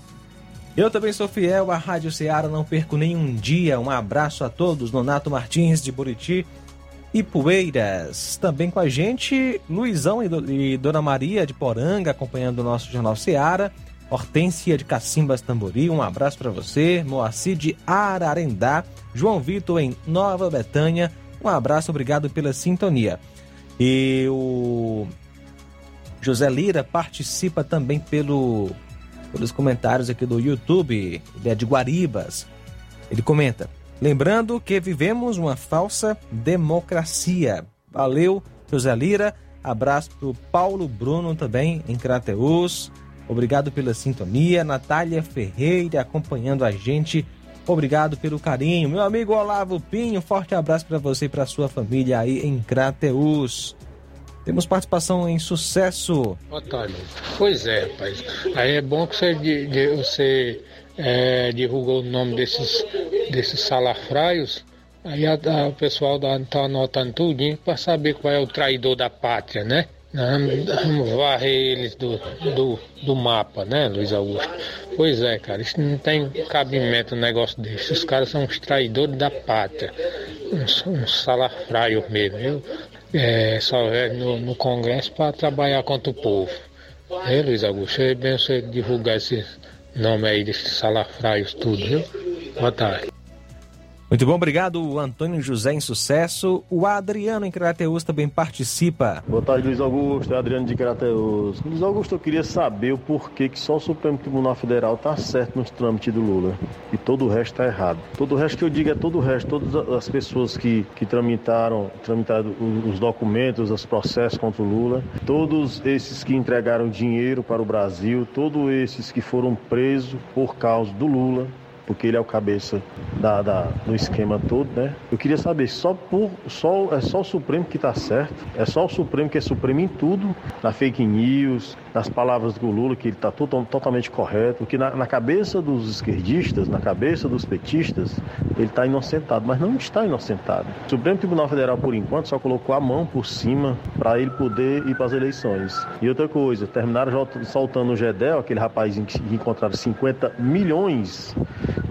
Eu também sou fiel à Rádio Ceará, não perco nenhum dia. Um abraço a todos, Nonato Martins de Buriti e Poeiras. Também com a gente, Luizão e Dona Maria de Poranga, acompanhando o nosso Jornal Ceará. Hortência de Cacimbas Tambori, um abraço para você. Moacir de Ararendá, João Vitor em Nova Betânia, um abraço, obrigado pela sintonia. E o José Lira participa também pelo, pelos comentários aqui do YouTube, ele é de Guaribas. Ele comenta: Lembrando que vivemos uma falsa democracia. Valeu, José Lira. Abraço pro Paulo Bruno também em Crateus. Obrigado pela sintonia. Natália Ferreira acompanhando a gente. Obrigado pelo carinho. Meu amigo Olavo Pinho, forte abraço para você e para sua família aí em Crateus. Temos participação em sucesso. Tarde. Pois é, rapaz. Aí é bom que você, de, de, você é, divulgou o nome desses, desses salafraios. Aí a, a, o pessoal está anotando tudinho para saber qual é o traidor da pátria, né? Vamos, vamos varrer eles do, do, do mapa, né, Luiz Augusto? Pois é, cara, isso não tem cabimento um negócio desse. Os caras são os traidores da pátria, uns, uns salafraios mesmo, viu? É, só é no, no Congresso para trabalhar contra o povo. É, Luiz Augusto, é bem você divulgar esse nome aí desses salafraios tudo, viu? Boa tarde. Muito bom, obrigado, Antônio José em sucesso. O Adriano em Crateus também participa. Boa tarde, Luiz Augusto. É Adriano de Crateus. Luiz Augusto, eu queria saber o porquê que só o Supremo Tribunal Federal está certo nos trâmites do Lula e todo o resto está errado. Todo o resto que eu digo é todo o resto, todas as pessoas que, que tramitaram, tramitaram os documentos, os processos contra o Lula, todos esses que entregaram dinheiro para o Brasil, todos esses que foram presos por causa do Lula, porque ele é o cabeça da, da, do esquema todo, né? Eu queria saber, só por só é só o Supremo que está certo? É só o Supremo que é Supremo em tudo, na fake news, nas palavras do Lula, que ele está totalmente correto, que na, na, cabeça dos esquerdistas, na cabeça dos petistas, ele está inocentado, mas não está inocentado. O Supremo Tribunal Federal, por enquanto, só colocou a mão por cima para ele poder ir para as eleições. E outra coisa, terminaram soltando o Gedel, aquele rapazinho que encontraram 50 milhões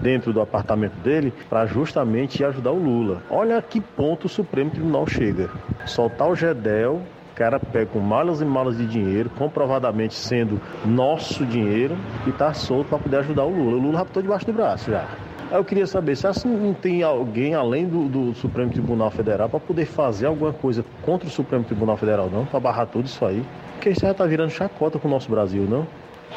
dentro do apartamento dele, para justamente ajudar o Lula. Olha a que ponto o Supremo Tribunal chega. Soltar o Gedel cara pega com malas e malas de dinheiro, comprovadamente sendo nosso dinheiro, e está solto para poder ajudar o Lula. O Lula raptou debaixo do braço já. Aí eu queria saber se assim não tem alguém além do, do Supremo Tribunal Federal para poder fazer alguma coisa contra o Supremo Tribunal Federal, não? Para barrar tudo isso aí. Porque isso já está virando chacota com o nosso Brasil, não?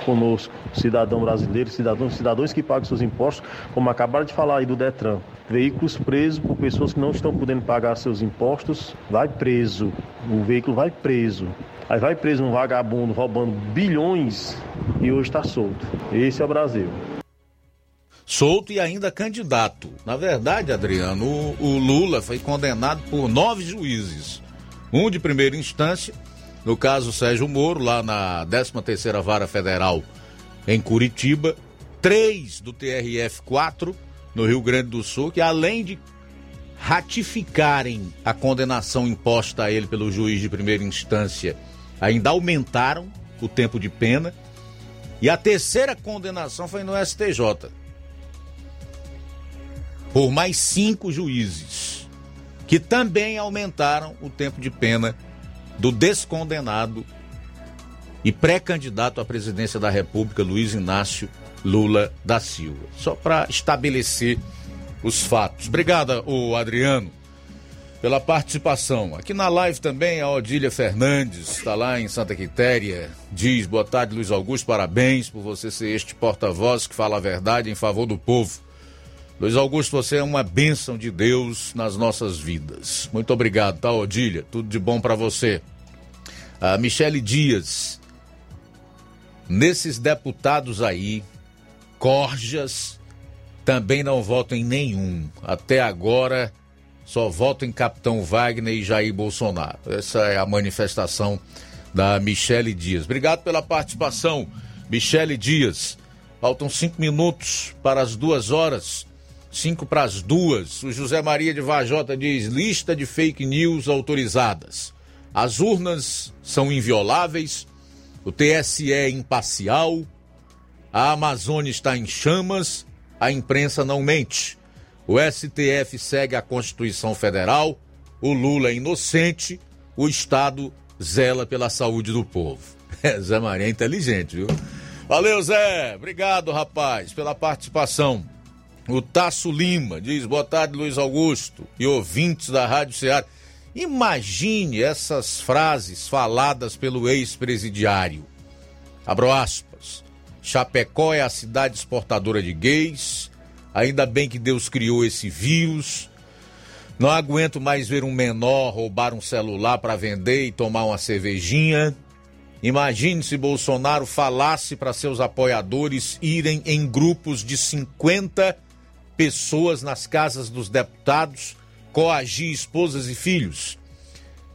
Conosco, cidadão brasileiro, cidadãos, cidadãos que pagam seus impostos, como acabaram de falar aí do Detran. Veículos presos por pessoas que não estão podendo pagar seus impostos, vai preso. O veículo vai preso. Aí vai preso um vagabundo roubando bilhões e hoje está solto. Esse é o Brasil. Solto e ainda candidato. Na verdade, Adriano, o, o Lula foi condenado por nove juízes. Um de primeira instância no caso Sérgio Moro, lá na 13ª Vara Federal em Curitiba, três do TRF-4 no Rio Grande do Sul, que além de ratificarem a condenação imposta a ele pelo juiz de primeira instância, ainda aumentaram o tempo de pena. E a terceira condenação foi no STJ. Por mais cinco juízes, que também aumentaram o tempo de pena do descondenado e pré-candidato à presidência da República, Luiz Inácio Lula da Silva. Só para estabelecer os fatos. Obrigada, o Adriano, pela participação. Aqui na live também a Odília Fernandes, está lá em Santa Quitéria, diz: Boa tarde, Luiz Augusto, parabéns por você ser este porta-voz que fala a verdade em favor do povo. Luiz Augusto, você é uma bênção de Deus nas nossas vidas. Muito obrigado, tá, Odília? Tudo de bom para você. A Michele Dias, nesses deputados aí, corjas, também não voto em nenhum. Até agora, só voto em Capitão Wagner e Jair Bolsonaro. Essa é a manifestação da Michele Dias. Obrigado pela participação, Michele Dias. Faltam cinco minutos para as duas horas. Cinco para as duas. O José Maria de Vajota diz: lista de fake news autorizadas. As urnas são invioláveis. O TSE é imparcial. A Amazônia está em chamas. A imprensa não mente. O STF segue a Constituição Federal. O Lula é inocente. O Estado zela pela saúde do povo. [laughs] É, Zé Maria é inteligente, viu? Valeu, Zé. Obrigado, rapaz, pela participação. O Tasso Lima diz: boa tarde, Luiz Augusto e ouvintes da Rádio Ceará. Imagine essas frases faladas pelo ex-presidiário. Abro aspas. Chapecó é a cidade exportadora de gays. Ainda bem que Deus criou esse vírus. Não aguento mais ver um menor roubar um celular para vender e tomar uma cervejinha. Imagine se Bolsonaro falasse para seus apoiadores irem em grupos de 50 pessoas nas casas dos deputados, coagir esposas e filhos.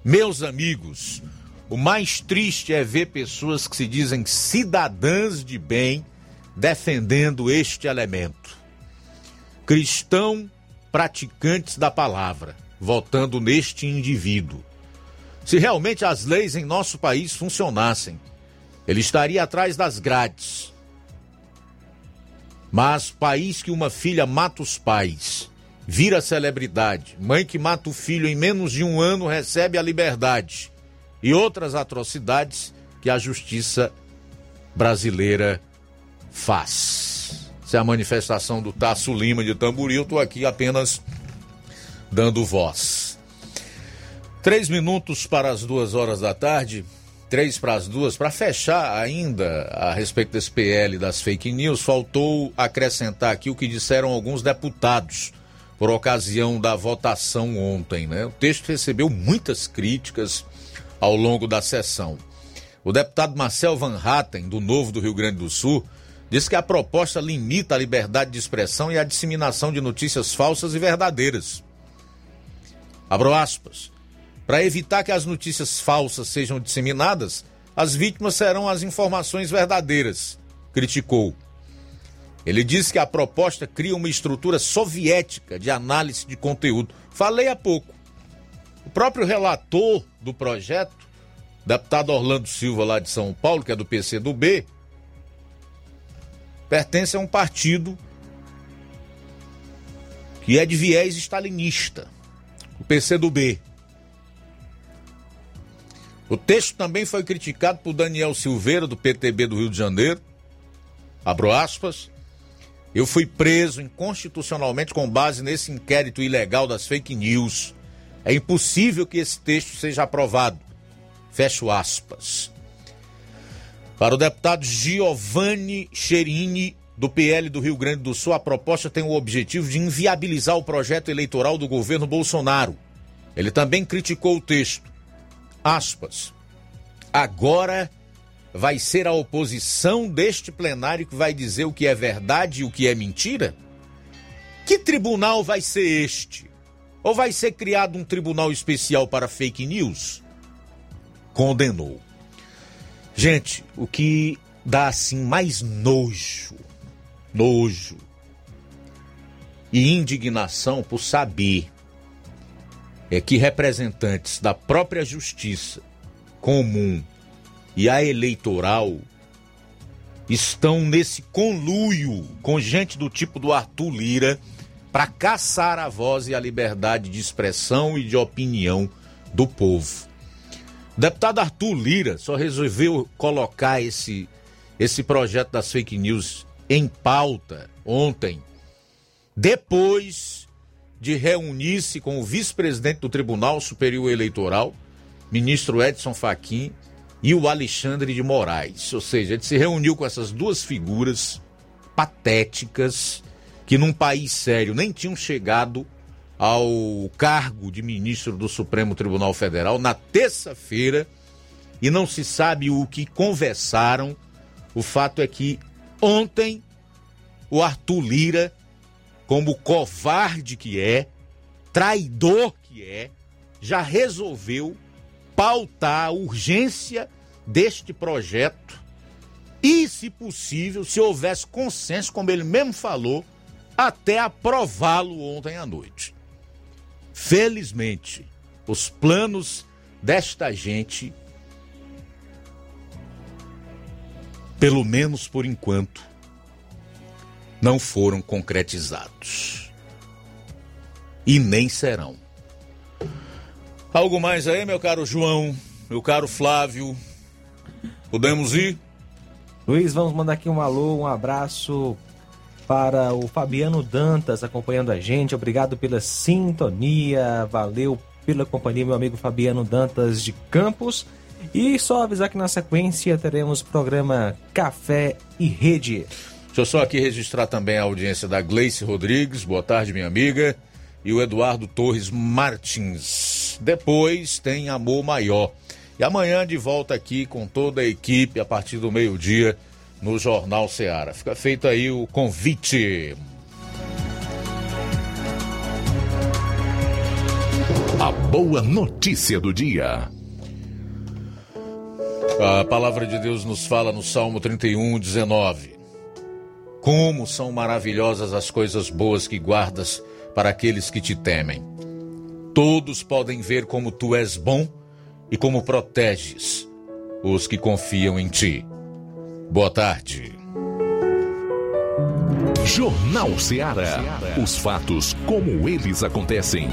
Meus amigos, o mais triste é ver pessoas que se dizem cidadãs de bem defendendo este elemento. Cristão praticantes da palavra, votando neste indivíduo. Se realmente as leis em nosso país funcionassem, ele estaria atrás das grades, mas país que uma filha mata os pais, vira celebridade, mãe que mata o filho em menos de um ano recebe a liberdade e outras atrocidades que a justiça brasileira faz. Essa é a manifestação do Tasso Lima de Tamboril. Estou aqui apenas dando voz. Três minutos para as duas horas da tarde três para as duas, para fechar ainda a respeito desse PL das fake news, faltou acrescentar aqui o que disseram alguns deputados por ocasião da votação ontem. Né? O texto recebeu muitas críticas ao longo da sessão. O deputado Marcel Van Hatten, do Novo do Rio Grande do Sul, disse que a proposta limita a liberdade de expressão e a disseminação de notícias falsas e verdadeiras. Abro aspas. Para evitar que as notícias falsas sejam disseminadas, as vítimas serão as informações verdadeiras, criticou. Ele disse que a proposta cria uma estrutura soviética de análise de conteúdo. Falei há pouco. O próprio relator do projeto, deputado Orlando Silva, lá de São Paulo, que é do PCdoB, pertence a um partido que é de viés stalinista, o PCdoB. O texto também foi criticado por Daniel Silveira, do PTB do Rio de Janeiro. Abro aspas. Eu fui preso inconstitucionalmente com base nesse inquérito ilegal das fake news. É impossível que esse texto seja aprovado. Fecho aspas. Para o deputado Giovanni Cherini, do PL do Rio Grande do Sul, a proposta tem o objetivo de inviabilizar o projeto eleitoral do governo Bolsonaro. Ele também criticou o texto. Aspas. Agora vai ser a oposição deste plenário que vai dizer o que é verdade e o que é mentira? Que tribunal vai ser este? Ou vai ser criado um tribunal especial para fake news? Condenou. Gente, o que dá assim mais nojo, nojo e indignação por saber é que representantes da própria justiça comum e a eleitoral estão nesse conluio com gente do tipo do Arthur Lira para caçar a voz e a liberdade de expressão e de opinião do povo. O deputado Arthur Lira só resolveu colocar esse, esse projeto das fake news em pauta ontem, depois de reunir-se com o vice-presidente do Tribunal Superior Eleitoral, ministro Edson Fachin, e o Alexandre de Moraes. Ou seja, ele se reuniu com essas duas figuras patéticas que num país sério nem tinham chegado ao cargo de ministro do Supremo Tribunal Federal na terça-feira e não se sabe o que conversaram. O fato é que ontem o Arthur Lira, como covarde que é, traidor que é, já resolveu pautar a urgência deste projeto e, se possível, se houvesse consenso, como ele mesmo falou, até aprová-lo ontem à noite. Felizmente, os planos desta gente, pelo menos por enquanto, não foram concretizados. E nem serão. Algo mais aí, meu caro João, meu caro Flávio? Podemos ir? Luiz, vamos mandar aqui um alô, um abraço para o Fabiano Dantas acompanhando a gente. Obrigado pela sintonia, valeu pela companhia, meu amigo Fabiano Dantas de Campos. E só avisar que na sequência teremos programa Café e Rede. Deixa eu só aqui registrar também a audiência da Gleice Rodrigues. Boa tarde, minha amiga. E o Eduardo Torres Martins. Depois tem Amor Maior. E amanhã de volta aqui com toda a equipe a partir do meio-dia no Jornal Ceará. Fica feito aí o convite. A boa notícia do dia. A palavra de Deus nos fala no Salmo 31, 19. Como são maravilhosas as coisas boas que guardas para aqueles que te temem. Todos podem ver como tu és bom e como proteges os que confiam em ti. Boa tarde. Jornal Ceará. Os fatos como eles acontecem.